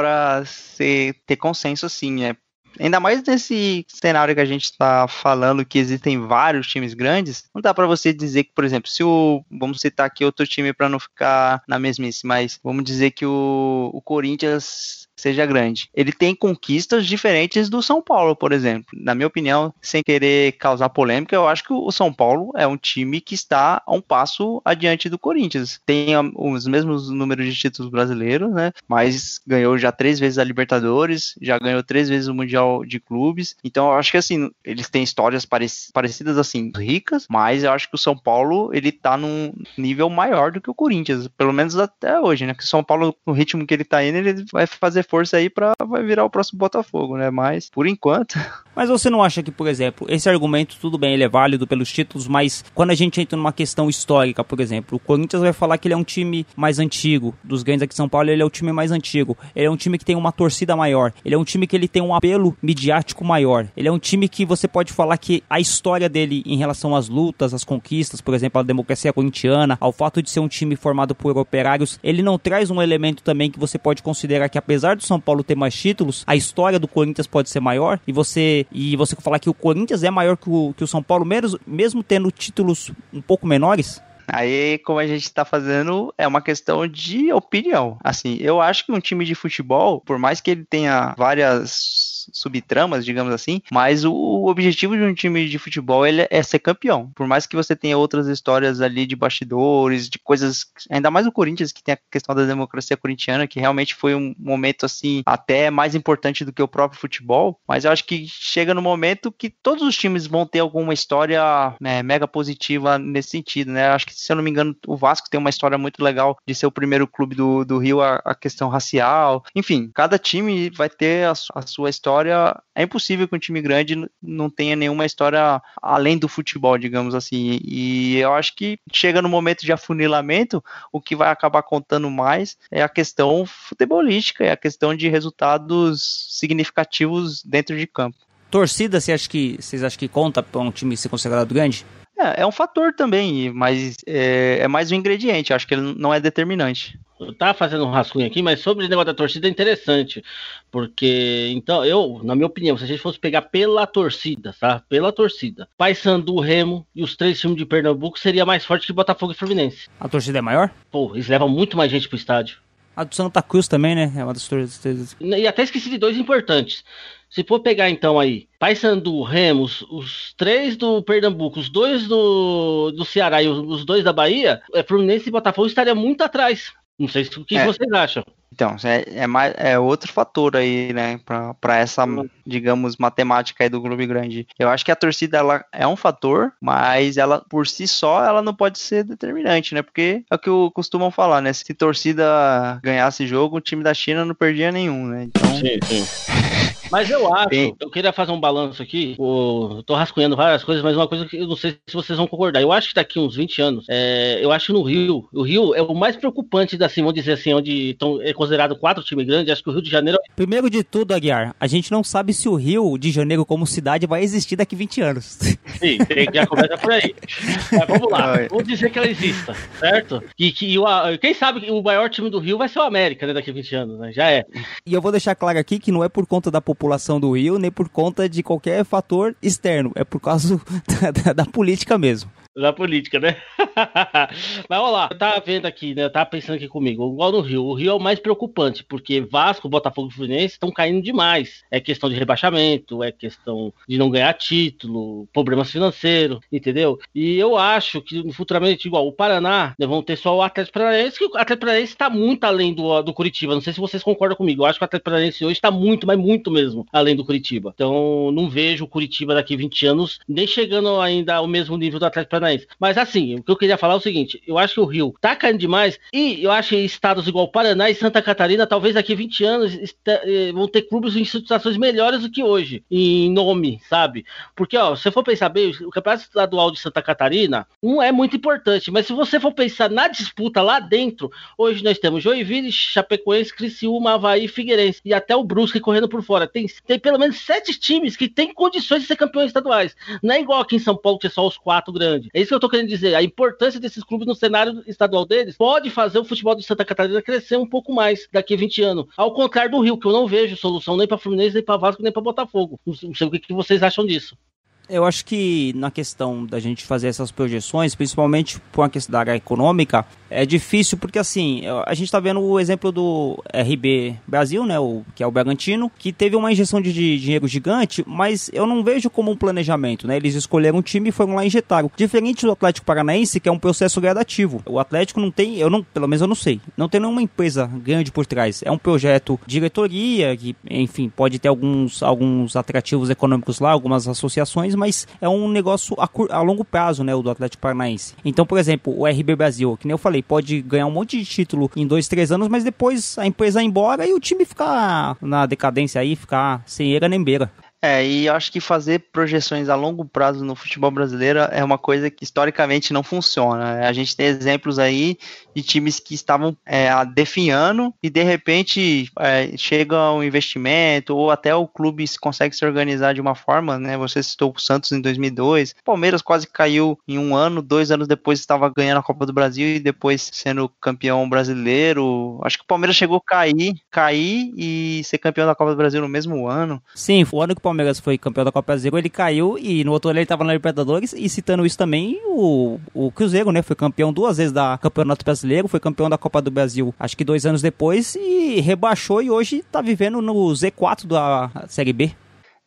A: ser, ter consenso sim, né? Ainda mais nesse cenário que a gente está falando que existem vários times grandes, não dá para você dizer que, por exemplo, se o. Vamos citar aqui outro time para não ficar na mesmice, mas vamos dizer que o, o Corinthians seja grande. Ele tem conquistas diferentes do São Paulo, por exemplo. Na minha opinião, sem querer causar polêmica, eu acho que o São Paulo é um time que está a um passo adiante do Corinthians. Tem ah, os mesmos números de títulos brasileiros, né? Mas ganhou já três vezes a Libertadores, já ganhou três vezes o Mundial de Clubes. Então eu acho que assim, eles têm histórias parec- parecidas assim, ricas, mas eu acho que o São Paulo ele tá num nível maior do que o Corinthians, pelo menos até hoje, né? Que o São Paulo, no ritmo que ele tá indo, ele vai fazer força aí pra vai virar o próximo Botafogo, né? Mas, por enquanto.
B: Mas você não acha que, por exemplo, esse argumento, tudo bem, ele é válido pelos títulos, mas quando a gente entra numa questão histórica, por exemplo, o Corinthians vai falar que ele é um time mais antigo, dos grandes aqui de São Paulo, ele é o time mais antigo, ele é um time que tem uma torcida maior, ele é um time que ele tem um apelo midiático maior, ele é um time que você pode falar que a história dele em relação às lutas, às conquistas, por exemplo, a democracia corintiana, ao fato de ser um time formado por operários, ele não traz um elemento também que você pode considerar que apesar do São Paulo ter mais títulos, a história do Corinthians pode ser maior e você e você falar que o Corinthians é maior que o, que o São Paulo, mesmo, mesmo tendo títulos um pouco menores?
A: Aí, como a gente está fazendo, é uma questão de opinião. Assim, eu acho que um time de futebol, por mais que ele tenha várias subtramas, digamos assim, mas o objetivo de um time de futebol ele é ser campeão. Por mais que você tenha outras histórias ali de bastidores, de coisas, ainda mais o Corinthians que tem a questão da democracia corintiana, que realmente foi um momento assim até mais importante do que o próprio futebol, mas eu acho que chega no momento que todos os times vão ter alguma história né, mega positiva nesse sentido, né? Acho que se eu não me engano, o Vasco tem uma história muito legal de ser o primeiro clube do, do Rio a, a questão racial. Enfim, cada time vai ter a, a sua história. É impossível que um time grande não tenha nenhuma história além do futebol, digamos assim. E eu acho que chega no momento de afunilamento, o que vai acabar contando mais é a questão futebolística, é a questão de resultados significativos dentro de campo.
B: Torcida, você acha que, vocês acham que conta para um time ser considerado grande?
A: É, é um fator também, mas é, é mais um ingrediente, acho que ele não é determinante.
C: Eu tava fazendo um rascunho aqui, mas sobre o negócio da torcida é interessante. Porque, então, eu, na minha opinião, se a gente fosse pegar pela torcida, tá? Pela torcida, Paysandu, Remo e os três times de Pernambuco seria mais forte que Botafogo e Fluminense.
B: A torcida é maior?
C: Pô, eles levam muito mais gente pro estádio.
B: A do Santa Cruz também, né? É uma das torcidas.
C: E até esqueci de dois importantes. Se for pegar então aí, Paysandu, Remos, os três do Pernambuco, os dois do, do Ceará e os, os dois da Bahia, é, Fluminense e Botafogo estaria muito atrás. Não sei o que
A: É.
C: vocês acham.
A: Então, é, é, mais, é outro fator aí, né, para essa, digamos, matemática aí do clube grande. Eu acho que a torcida ela é um fator, mas ela por si só ela não pode ser determinante, né? Porque é o que o- costumam falar, né? Se torcida ganhasse jogo, o time da China não perdia nenhum, né? Então,
C: Sim, sim. Mas eu acho,
A: Sim.
C: eu queria fazer um balanço aqui. o- eu tô rascunhando várias coisas, mas uma coisa que eu não sei se vocês vão concordar. Eu acho que daqui uns 20 anos, é, eu acho que no Rio, o Rio é o mais preocupante da, assim, vamos dizer assim, onde tão, é considerado quatro times grandes. Acho que o Rio de Janeiro
B: Primeiro de tudo, Aguiar, a gente não sabe se o Rio de Janeiro como cidade vai existir daqui 20 anos.
C: Sim, tem, já começa por aí. Mas vamos lá, vamos dizer que ela exista, certo? E que o, quem sabe que o maior time do Rio vai ser o América, né, daqui a 20 anos, né? Já é.
B: E eu vou deixar claro aqui que não é por conta da população do Rio, nem por conta de qualquer fator externo. É por causa da, da- da política mesmo.
C: Da política, né? Mas vamos lá, eu tava vendo aqui, né? Eu tava pensando aqui comigo, igual no Rio. O Rio é o mais preocupante, porque Vasco, Botafogo e Fluminense estão caindo demais. É questão de rebaixamento, é questão de não ganhar título, problemas financeiros, entendeu? E eu acho que futuramente, igual o Paraná, né, vão ter só o Atlético Paranaense, que o Atlético Paranaense está muito além do, do Curitiba. Não sei se vocês concordam comigo. Eu acho que o Atlético Paranaense hoje está muito, mas muito mesmo, além do Curitiba. Então, não vejo o Curitiba daqui 20 anos nem chegando ainda ao mesmo nível do Atlético Paranaense. Mas assim, o que eu queria falar é o seguinte: eu acho que o Rio tá caindo demais e eu acho que estados igual Paraná e Santa Catarina, talvez daqui 20 anos eh, vão ter clubes em situações melhores do que hoje, em nome, sabe? Porque, ó, se você for pensar bem, o Campeonato Estadual de Santa Catarina não é muito importante, mas se você for pensar na disputa lá dentro, hoje nós temos Joinville, Chapecoense, Criciúma, Havaí, Figueirense e até o Brusque correndo por fora. Tem, tem pelo menos sete times que têm condições de ser campeões estaduais. Não é igual aqui em São Paulo, que é só os quatro grandes. É isso que eu tô querendo dizer. A importância desses clubes no cenário estadual deles pode fazer o futebol de Santa Catarina crescer um pouco mais daqui a 20 anos. Ao contrário do Rio, que eu não vejo solução nem para Fluminense, nem para Vasco, nem para Botafogo. Não sei o que vocês acham disso.
B: Eu acho que na questão da gente fazer essas projeções, principalmente por uma questão da área econômica, é difícil porque assim, a gente tá vendo o exemplo do RB Brasil, né, o, que é o Bragantino, que teve uma injeção de, de dinheiro gigante, mas eu não vejo como um planejamento, né? Eles escolheram um time e foram lá e injetaram. Diferente do Atlético Paranaense, que é um processo gradativo. O Atlético não tem, eu não, pelo menos eu não sei, não tem nenhuma empresa grande por trás. É um projeto diretoria que, enfim, pode ter alguns alguns atrativos econômicos lá, algumas associações, mas é um negócio a, cur- a longo prazo, né, o do Atlético Paranaense. Então, por exemplo, o RB Brasil, que nem eu falei, pode ganhar um monte de título em dois, três anos, mas depois a empresa ir embora e o time ficar na decadência aí, ficar sem eira nem beira.
A: É, e eu acho que fazer projeções a longo prazo no futebol brasileiro é uma coisa que historicamente não funciona. A gente tem exemplos aí de times que estavam é, definhando e de repente é, chega um investimento ou até o clube se consegue se organizar de uma forma, né? Você citou o Santos em 2002, o Palmeiras quase caiu em um ano, dois anos depois estava ganhando a Copa do Brasil e depois sendo campeão brasileiro. Acho que o Palmeiras chegou a cair, cair e ser campeão da Copa do Brasil no mesmo ano.
B: Sim, o ano que o Palmeiras foi campeão da Copa Brasileira, ele caiu e no outro ano ele estava na Libertadores e citando isso também, o, o Cruzeiro, né, foi campeão duas vezes da Campeonato Brasileiro, foi campeão da Copa do Brasil, acho que dois anos depois e rebaixou e hoje tá vivendo no Z4 da Série B.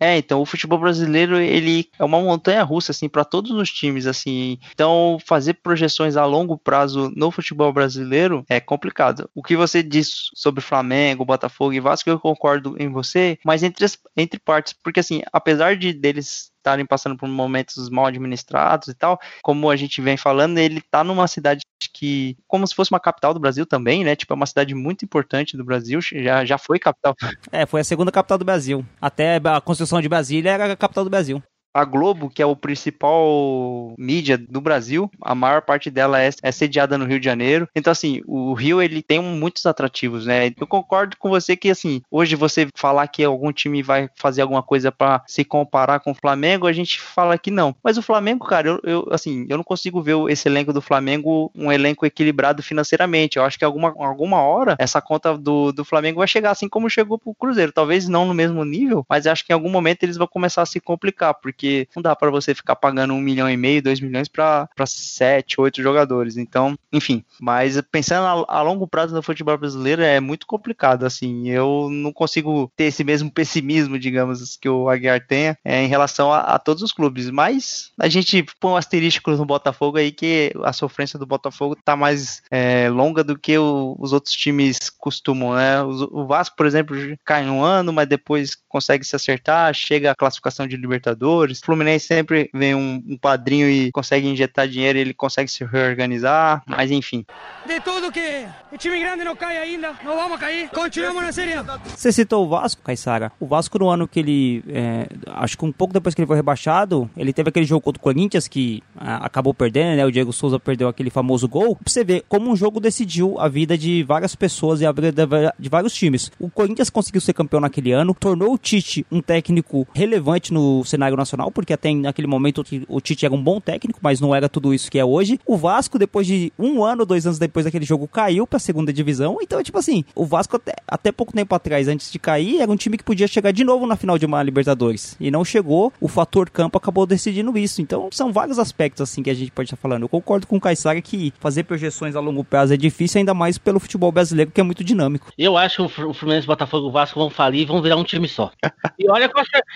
A: É, então o futebol brasileiro ele é uma montanha russa assim para todos os times assim. Então fazer projeções a longo prazo no futebol brasileiro é complicado. O que você diz sobre Flamengo, Botafogo e Vasco eu concordo em você, mas entre as, entre partes, porque assim, apesar de deles estarem passando por momentos mal administrados e tal, como a gente vem falando, ele tá numa cidade que, como se fosse uma capital do Brasil também, né? Tipo, é uma cidade muito importante do Brasil, já, já foi capital.
B: É, foi a segunda capital do Brasil. Até a construção de Brasília era a capital do Brasil.
A: A Globo, que é o principal mídia do Brasil, a maior parte dela é, é, sediada no Rio de Janeiro. Então, assim, o Rio ele tem muitos atrativos, né? Eu concordo com você que, assim, hoje você falar que algum time vai fazer alguma coisa para se comparar com o Flamengo, a gente fala que não. Mas o Flamengo, cara, eu, eu, assim, eu não consigo ver esse elenco do Flamengo um elenco equilibrado financeiramente. Eu acho que alguma, alguma hora essa conta do, do Flamengo vai chegar assim como chegou pro Cruzeiro. Talvez não no mesmo nível, mas acho que em algum momento eles vão começar a se complicar, porque não dá para você ficar pagando um milhão e meio, dois milhões para sete, oito jogadores. Então, enfim. Mas pensando a, a, longo prazo no futebol brasileiro é muito complicado. Assim, eu não consigo ter esse mesmo pessimismo, digamos, que o Aguiar tenha é, em relação a, a, todos os clubes. Mas a gente põe um asterístico no Botafogo aí que a sofrência do Botafogo tá mais é, longa do que o, os outros times costumam, né? O, o Vasco, por exemplo, cai um ano, mas depois consegue se acertar, chega à classificação de Libertadores. Fluminense sempre vem um, um, padrinho e consegue injetar dinheiro, ele consegue se reorganizar, mas enfim.
H: De tudo que o time grande não cai ainda, não vamos cair, continuamos na série.
B: Você citou o Vasco, Caissara. O Vasco no ano que ele, é, acho que um pouco depois que ele foi rebaixado, ele teve aquele jogo contra o Corinthians que a, acabou perdendo, né? O Diego Souza perdeu aquele famoso gol. Pra você ver como um jogo decidiu a vida de várias pessoas e a vida de vários times. O Corinthians conseguiu ser campeão naquele ano, tornou o Tite um técnico relevante no cenário nacional, porque até naquele momento o Tite era um bom técnico, mas não era tudo isso que é hoje. O Vasco, depois de um ano, dois anos depois daquele jogo, caiu pra segunda divisão. Então, tipo assim, o Vasco até, até pouco tempo atrás, antes de cair, era um time que podia chegar de novo na final de uma Libertadores. E não chegou, o fator campo acabou decidindo isso. Então, são vários aspectos assim que a gente pode estar falando. Eu concordo com o Caissara que fazer projeções a longo prazo é difícil, ainda mais pelo futebol brasileiro, que é muito dinâmico.
C: Eu acho que o Fluminense, Botafogo e o Vasco vão falir e vão virar um time só. e olha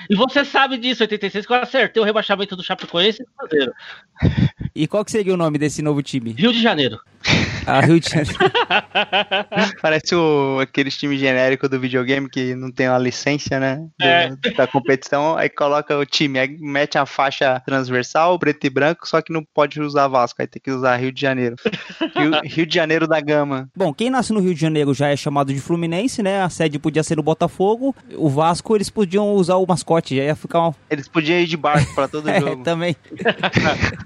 C: E você sabe disso, 86, que acertei o rebaixamento do Chapecoense e.
B: E qual que seria o nome desse novo time?
C: Rio de Janeiro.
B: Ah, Rio de Janeiro.
A: Parece o, aqueles times genéricos do videogame que não tem uma licença, né? Do,
C: É.
A: Da competição, aí coloca o time, aí mete a faixa transversal, preto e branco, só que não pode usar Vasco, aí tem que usar Rio de Janeiro. Rio, Rio de Janeiro da Gama.
B: Bom, quem nasce no Rio de Janeiro já é chamado de Fluminense, né? A sede podia ser no Botafogo. O Vasco, eles podiam usar o mascote, já ia ficar um...
A: Eles podiam ir de barco pra todo
B: É,
A: jogo.
B: também.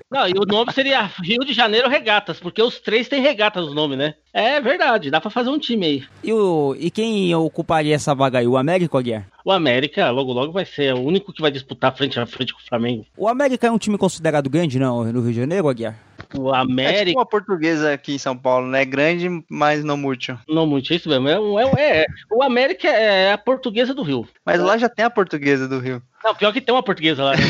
C: Não, e o nome seria Rio de Janeiro Regatas, porque os três têm regatas no nome, né? É verdade, dá pra fazer um time aí.
B: E, o, e quem ocuparia essa vaga aí? O América ou o
C: América, logo logo, vai ser o único que vai disputar frente a frente com o Flamengo.
B: O América é um time considerado grande, não, no Rio de Janeiro, Aguiar?
C: O
A: É
C: América.
A: tipo uma portuguesa aqui em São Paulo, né? Grande, mas não mútil.
C: Não muito, é isso mesmo. É, é, um- é- o América é a portuguesa do Rio.
A: Mas lá já tem a portuguesa do Rio.
C: Não, pior que tem uma portuguesa lá, né?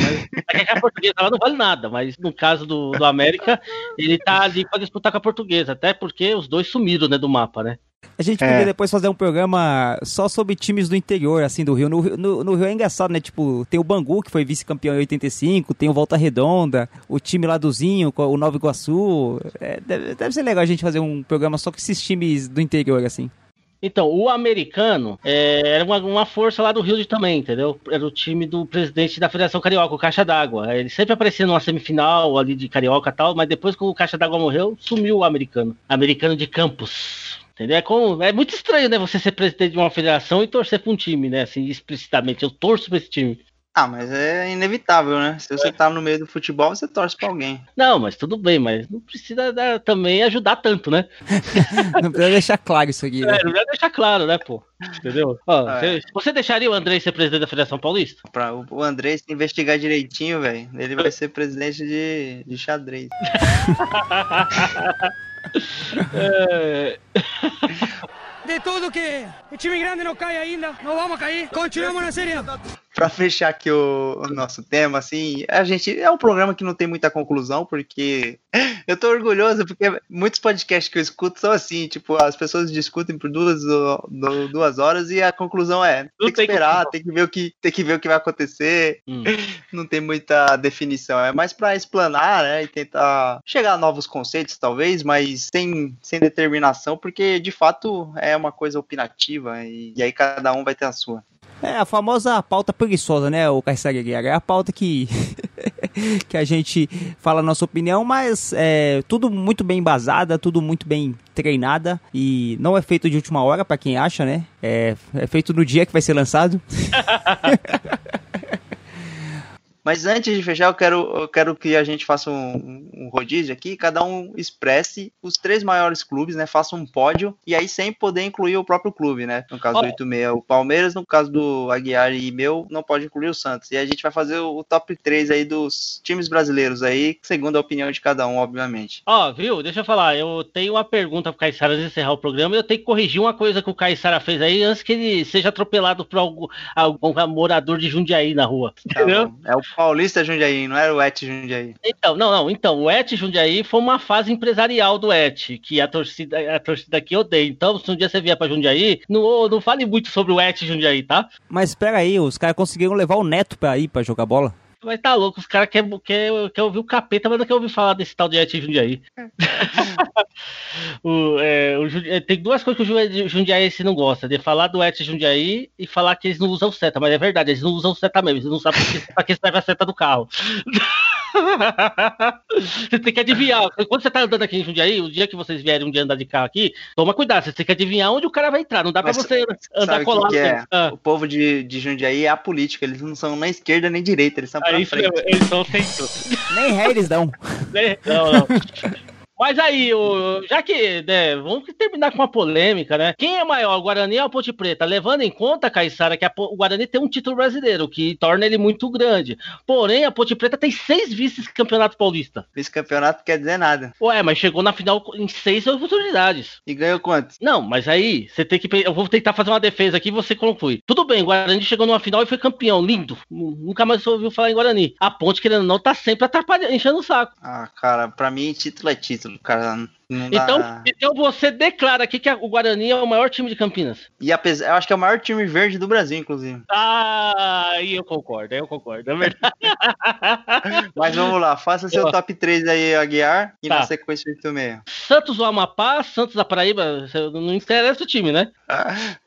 C: Mas é que a portuguesa lá não vale nada, mas no caso do, do América, ele tá ali pra disputar com a portuguesa, até porque os dois sumiram, né, do mapa, né?
B: A gente
A: É.
B: podia depois fazer um programa só sobre times do interior, assim, do Rio. No, Rio- no, no Rio é engraçado, né? Tipo, tem o Bangu, que foi vice-campeão em 85, tem o Volta Redonda, o time lá do Zinho, o Nova Iguaçu. É, deve, deve ser legal a gente fazer um programa só com esses times do interior, assim.
C: Então, o americano é, era uma, uma força lá do Rio de também, entendeu? Era o time do presidente da Federação Carioca, o Caixa d'Água. Ele sempre aparecia numa semifinal ali de Carioca e tal, mas depois que o Caixa d'Água morreu, sumiu o americano. Americano de Campos. Entendeu? É, como, é muito estranho, né? Você ser presidente de uma federação e torcer pra um time, né? Assim, explicitamente. Eu torço pra esse time.
A: Ah, mas é inevitável, né? Se você tá no meio do futebol, você torce pra alguém.
C: Não, mas tudo bem, mas não precisa dar- também ajudar tanto, né?
B: Não precisa deixar claro isso aqui, né?
C: É, não vai deixar claro, né, pô? Entendeu? Ó,
A: É.
C: você, você deixaria o André ser presidente da Federação Paulista?
A: Pra o o André se investigar direitinho, velho, ele vai ser presidente de, de xadrez.
C: É,
H: De tudo que o time grande não cai ainda, não vamos cair. Continuamos na Série.
A: Pra fechar aqui o, o nosso tema, assim, a gente é um programa que não tem muita conclusão, porque eu tô orgulhoso, porque muitos podcasts que eu escuto são assim, tipo, as pessoas discutem por duas, duas horas e a conclusão é tem que esperar, tem que ver o que tem que ver o que vai acontecer.
C: Hum.
A: Não tem muita definição, é mais pra explanar, né, e tentar chegar a novos conceitos, talvez, mas sem, sem determinação, porque de fato é uma coisa opinativa e, e aí cada um vai ter a sua.
B: É a famosa pauta preguiçosa, né, o Caissara Guerra? É a pauta que, que a gente fala a nossa opinião, mas é tudo muito bem embasada, tudo muito bem treinada e não é feito de última hora, pra quem acha, né? É, é feito no dia que vai ser lançado.
A: Mas antes de fechar, eu quero, eu quero que a gente faça um, um rodízio aqui, cada um expresse os três maiores clubes, né? Faça um pódio e aí sem poder incluir o próprio clube, né? No caso do
C: Olha.
A: 86, o Palmeiras, no caso do Aguiar e meu, não pode incluir o Santos. E a gente vai fazer o, top 3 aí dos times brasileiros aí, segundo a opinião de cada um, obviamente.
C: Ó, viu? Deixa eu falar. Eu tenho uma pergunta pro Caissara antes de encerrar o programa. e Eu tenho que corrigir uma coisa que o Caissara fez aí antes que ele seja atropelado por algum, algum morador de Jundiaí na rua.
A: Tá. É o Paulista Jundiaí, não era o Et Jundiaí.
C: Então, não, não. Então, o Et Jundiaí foi uma fase empresarial do Et, que a torcida, a torcida aqui odeia. Então, se um dia você vier pra Jundiaí, não, não fale muito sobre o Et Jundiaí, tá?
B: Mas espera aí, os caras conseguiram levar o Neto pra ir pra jogar bola.
C: Mas tá louco, os caras querem quer, quer ouvir o capeta, mas não quer ouvir falar desse tal de Et Jundiaí. o, é, o Jundi- é, tem duas coisas que o Ju- Jundiaí não gosta, de falar do Et Jundiaí e falar que eles não usam seta, mas é verdade, eles não usam seta mesmo, eles não sabem pra que- pra que serve a seta do carro. você tem que adivinhar. Quando você tá andando aqui em Jundiaí, o dia que vocês vierem um dia andar de carro aqui, toma cuidado, você tem que adivinhar onde o cara vai entrar. Não dá pra
A: Mas
C: você andar
A: Sabe o que
C: colado.
A: que é?
C: assim. Ah.
A: O povo de, de Jundiaí é apolítico, eles não são nem esquerda nem direita, eles são
C: É isso mesmo, eles são centro.
B: Nem ré eles dão.
C: Não, não. Mas aí, o- já que, né, vamos terminar com uma polêmica, né? Quem é maior, o Guarani ou a Ponte Preta? Levando em conta, Caissara, que a o Guarani tem um título brasileiro, que torna ele muito grande. Porém, a Ponte Preta tem seis vices-campeonato paulista.
A: Vice-campeonato quer dizer nada.
C: Ué, mas chegou na final em seis oportunidades.
A: E ganhou quantos?
C: Não, mas aí você tem que. Eu vou tentar fazer uma defesa aqui e você conclui. Tudo bem, o Guarani chegou numa final e foi campeão, lindo. Nunca mais ouviu falar em Guarani. A Ponte, querendo ou não, tá sempre atrapalhando, enchendo o saco.
A: Ah, cara, pra mim título é título, cara. Não dá...
C: Então, então você declara aqui que o Guarani é o maior time de Campinas.
A: E apesar, eu acho que é o maior time verde do Brasil, inclusive.
C: Ah, aí eu concordo, aí eu concordo, é verdade.
A: Mas vamos lá, faça seu
C: Eu-
A: top 3 aí, Aguiar, e
C: Tá.
A: na sequência o 86.
C: Santos do Amapá, Santos da Paraíba, não interessa o time, né?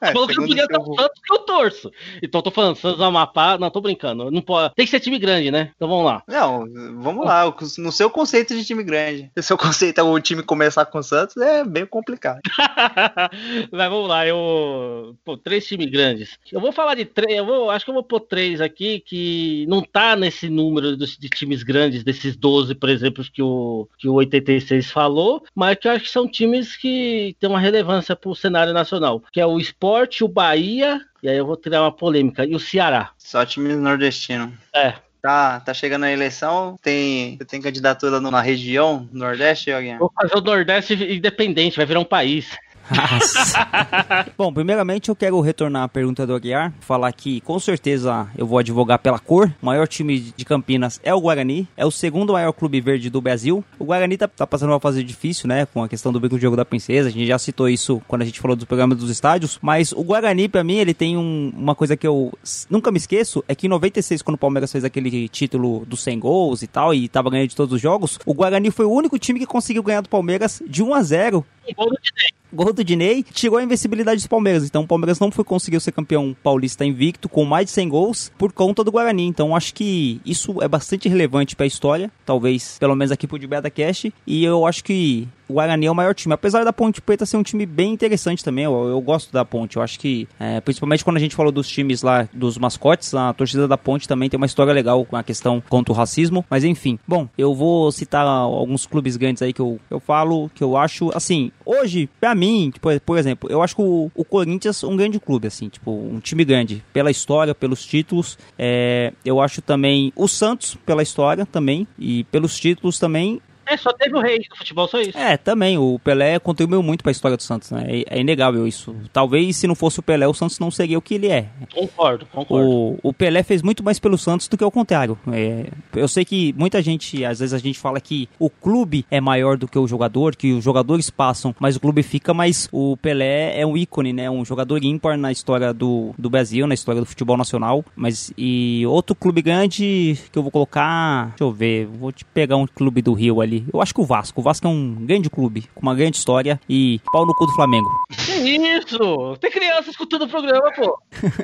A: É,
C: Falou que não podia
A: seu-
C: o Santos que eu torço. Então tô falando, Santos do Amapá, não, tô brincando. Não pode, tem que ser time grande, né? Então vamos lá.
A: Não, vamos lá, no seu conceito de time grande. Se o seu conceito é o time começar com o Santos, é bem complicado.
C: Mas vamos lá, eu. Pô, três times grandes. Eu vou falar de três, eu vou, acho que eu vou pôr três aqui que não tá nesse número dos- de times grandes, desses 12, por exemplo, que o, que o 86 falou, mas que eu acho que são times que têm uma relevância pro cenário nacional, que é o Esporte, o Bahia, e aí eu vou tirar uma polêmica, e o Ceará.
A: Só times nordestinos.
C: É.
A: Tá, tá chegando a eleição, tem, tem candidatura na região Nordeste, Aguiar?
C: Vou fazer o Nordeste independente, vai virar um país.
B: Bom, primeiramente eu quero retornar à pergunta do Aguiar, falar que com certeza eu vou advogar pela cor. O maior time de Campinas é o Guarani, é o segundo maior clube verde do Brasil. O Guarani tá, tá passando uma fase difícil, né, com a questão do brinco de jogo da princesa. A gente já citou isso quando a gente falou do programa dos estádios, mas o Guarani pra mim ele tem um- uma coisa que eu nunca me esqueço, é que em 96 quando o Palmeiras fez aquele título dos 100 gols e tal e tava ganhando de todos os jogos, o Guarani foi o único time que conseguiu ganhar do Palmeiras de 1 a 0
C: Um gol do Dinei.
B: Gol do Dinei tirou a invencibilidade dos Palmeiras. Então o Palmeiras não foi conseguiu ser campeão paulista invicto com mais de 100 gols por conta do Guarani. Então acho que isso é bastante relevante para a história, talvez pelo menos aqui pro Beta Cash. E eu acho que o Guarani é o maior time. Apesar da Ponte Preta ser um time bem interessante também, eu, eu gosto da Ponte. Eu acho que, é, principalmente quando a gente falou dos times lá, dos mascotes, a torcida da Ponte também tem uma história legal com a questão contra o racismo. Mas enfim, bom, eu vou citar alguns clubes grandes aí que eu, eu falo, que eu acho, assim, hoje, pra mim, tipo, por exemplo, eu acho que o, o Corinthians um grande clube, assim, tipo, um time grande, pela história, pelos títulos. É, eu acho também o Santos, pela história também, e pelos títulos também.
C: É, só teve o rei do futebol, só isso.
B: É, também. O Pelé contribuiu muito para a história do Santos, né? É, é, inegável isso. Talvez se não fosse o Pelé, o Santos não seria o que ele é.
C: Concordo, concordo.
B: O, o Pelé fez muito mais pelo Santos do que o contrário. É, eu sei que muita gente, às vezes a gente fala que o clube é maior do que o jogador, que os jogadores passam, mas o clube fica, mas o Pelé é um ícone, né? Um jogador ímpar na história do, do Brasil, na história do futebol nacional. Mas e outro clube grande que eu vou colocar, deixa eu ver, vou te pegar um clube do Rio ali. Eu acho que o Vasco. O Vasco é um grande clube, com uma grande história e pau no cu do Flamengo.
C: Que isso? Tem criança escutando o programa, pô.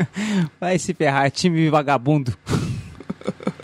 B: Vai se ferrar, time vagabundo.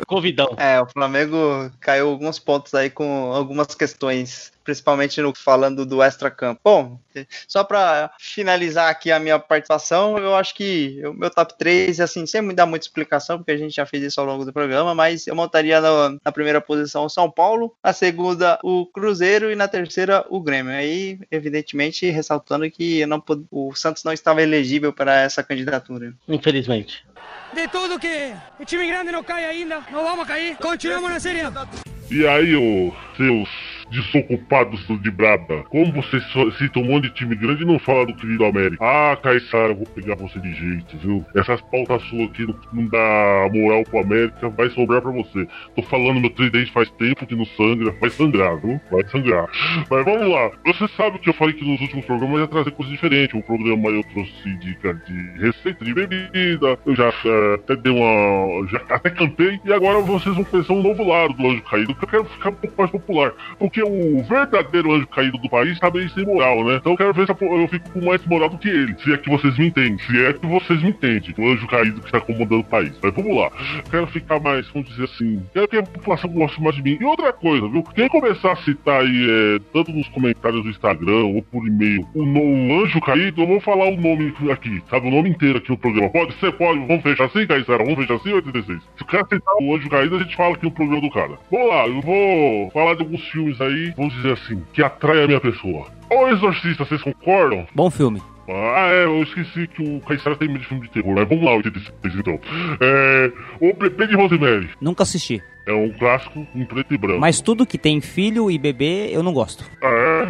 C: Convidão.
A: É, o Flamengo caiu alguns pontos aí com algumas questões, principalmente no falando do extra-campo. Bom, só para finalizar aqui a minha participação, eu acho que o meu top 3, assim, sem me dar muita explicação, porque a gente já fez isso ao longo do programa, mas eu montaria na, na primeira posição o São Paulo, na segunda o Cruzeiro e na terceira o Grêmio. Aí, evidentemente, ressaltando que não, o Santos não estava elegível para essa candidatura.
C: Infelizmente.
H: De tudo que o time grande não cai ainda, não vamos cair, continuamos na Série A.
I: E aí, ô, seus desocupados de Braba, como vocês citam um monte de time grande e não fala do querido América? Ah, Caissara, vou pegar você de jeito, viu? Essas pautas suas aqui não, dá moral pro América, vai sobrar pra você. Tô falando meu tridente faz tempo que não sangra, vai sangrar, viu? Vai sangrar. Mas vamos lá, você sabe que eu falei que nos últimos programas ia trazer coisas diferentes. Um programa eu trouxe dica de receita de bebida, eu já é, até dei uma. já até cantei, e agora vocês vão pensar um novo lado do Anjo Caído, que eu quero ficar um pouco mais popular. Porque o verdadeiro anjo caído do país tá meio sem moral, né? Então eu quero ver se eu fico com mais moral do que ele. Se é que vocês me entendem. Se é que vocês me entendem. O anjo caído que está comandando o país. Mas vamos lá. Quero ficar mais, vamos dizer assim. Quero que a população goste mais de mim. E outra coisa, viu? Quem começar a citar aí, é, tanto nos comentários do Instagram ou por e-mail, o, anjo caído, eu vou falar o nome aqui, sabe? O nome inteiro aqui no programa. Pode ser? Pode. Vamos fechar assim, Caissara? Vamos fechar assim, 86? Se o cara citar o anjo caído, a gente fala aqui no programa do cara. Vamos lá, eu vou falar de alguns filmes aí, vamos dizer assim, que atrai a minha pessoa. O Exorcista, vocês concordam?
B: Bom filme.
I: Ah, é, eu esqueci que o Caissara tem medo de filme de terror. Mas vamos lá, 86 então. É. O Bebê de Rosemary.
B: Nunca assisti.
I: É um clássico em preto e branco.
B: Mas tudo que tem filho e bebê, eu não gosto.
I: É.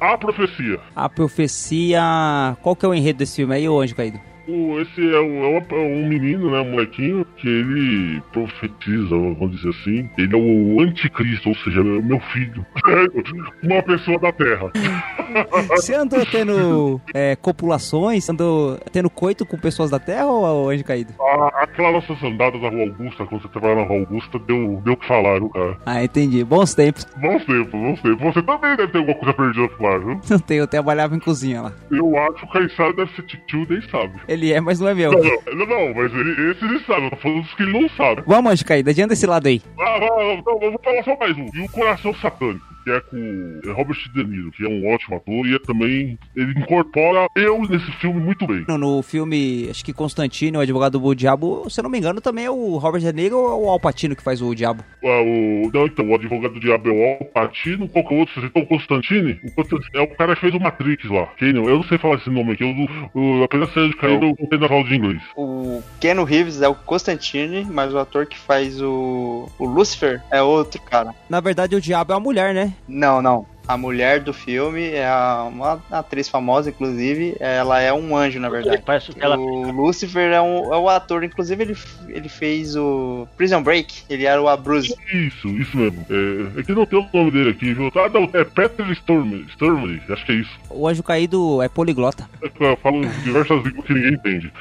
I: a Profecia.
B: A Profecia. Qual que é o enredo desse filme aí, o Anjo Caído?
I: O, esse é um, é um menino, né, um molequinho, que ele profetiza, vamos dizer assim. Ele é o anticristo, ou seja, é meu filho. Uma pessoa da Terra.
B: Você andou tendo é, copulações, andou tendo coito com pessoas da Terra ou anjo caído?
I: A, aquela nossas andadas na Rua Augusta, quando você trabalha na Rua Augusta, deu, deu o que falar, cara?
B: Ah, entendi. Bons tempos.
I: Bons tempos, bons tempos. Você também deve ter alguma coisa perdida por lá, viu?
B: Não tenho, eu trabalhava em cozinha lá.
I: Eu acho que o Caissara deve ser tio, nem sabe.
B: Ele é, mas não é meu.
I: Não, não, não mas ele, esse ele sabe. Eu tô falando dos que ele não sabe.
B: Vamos, Caído, adianta esse lado aí.
I: Ah, não, eu vou falar só mais um. E o Coração Satânico que é com Robert De Niro, que é um ótimo ator, e é também. Ele incorpora eu nesse filme muito bem.
B: No, no filme, acho que Constantino, o advogado do diabo, se eu não me engano, também é o Robert De Niro ou o Al Pacino que faz o diabo?
I: Ah, o, não, então, o advogado do diabo é o Al Pacino, qual que é o outro? Você citou o Constantine? O Constantine é o cara que fez o Matrix lá. Não? Eu não sei falar esse nome aqui, eu, eu, apenas sei de caído, eu tenho na aula de inglês.
A: O Keanu Reeves é o Constantine, mas o ator que faz o, o Lucifer é outro cara.
B: Na verdade, o diabo é a mulher, né?
A: Não, não. A mulher do filme é uma atriz famosa, inclusive. Ela é um anjo, na verdade.
C: Parece que ela...
A: O Lucifer é, um, é o ator, inclusive ele, ele fez o Prison Break. Ele era o Abruzzi.
I: Isso, isso mesmo. É, é que não tem o nome dele aqui, viu? Ah, não, é Peter Stormzy, acho que é isso.
B: O anjo caído é poliglota.
I: Eu falo diversas línguas que ninguém entende.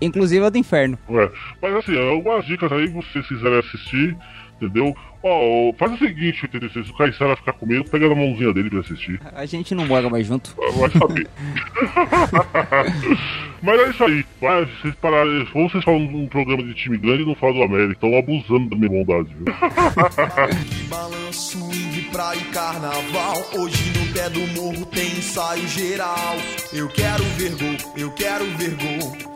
B: Inclusive a do inferno.
I: Ué, mas assim, algumas dicas aí, se vocês quiserem assistir, entendeu? Ó, faz o seguinte, 86, se o Caissara ficar com medo, pega na mãozinha dele pra assistir.
B: A gente não mora mais junto.
I: Vai saber. Mas é isso aí. Vai, vocês pararam, ou vocês falam um programa de time grande e não falam do América. Estão abusando da minha bondade, viu?
J: Balanço, de praia e carnaval. Hoje no pé do morro tem ensaio geral. Eu quero ver gol, eu quero ver gol.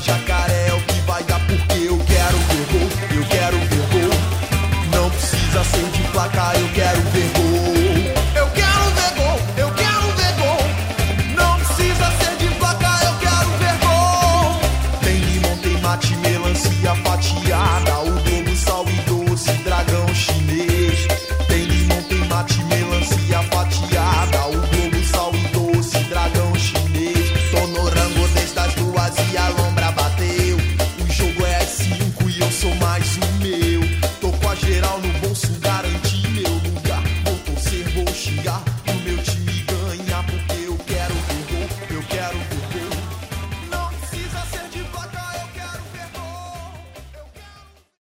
J: jacaré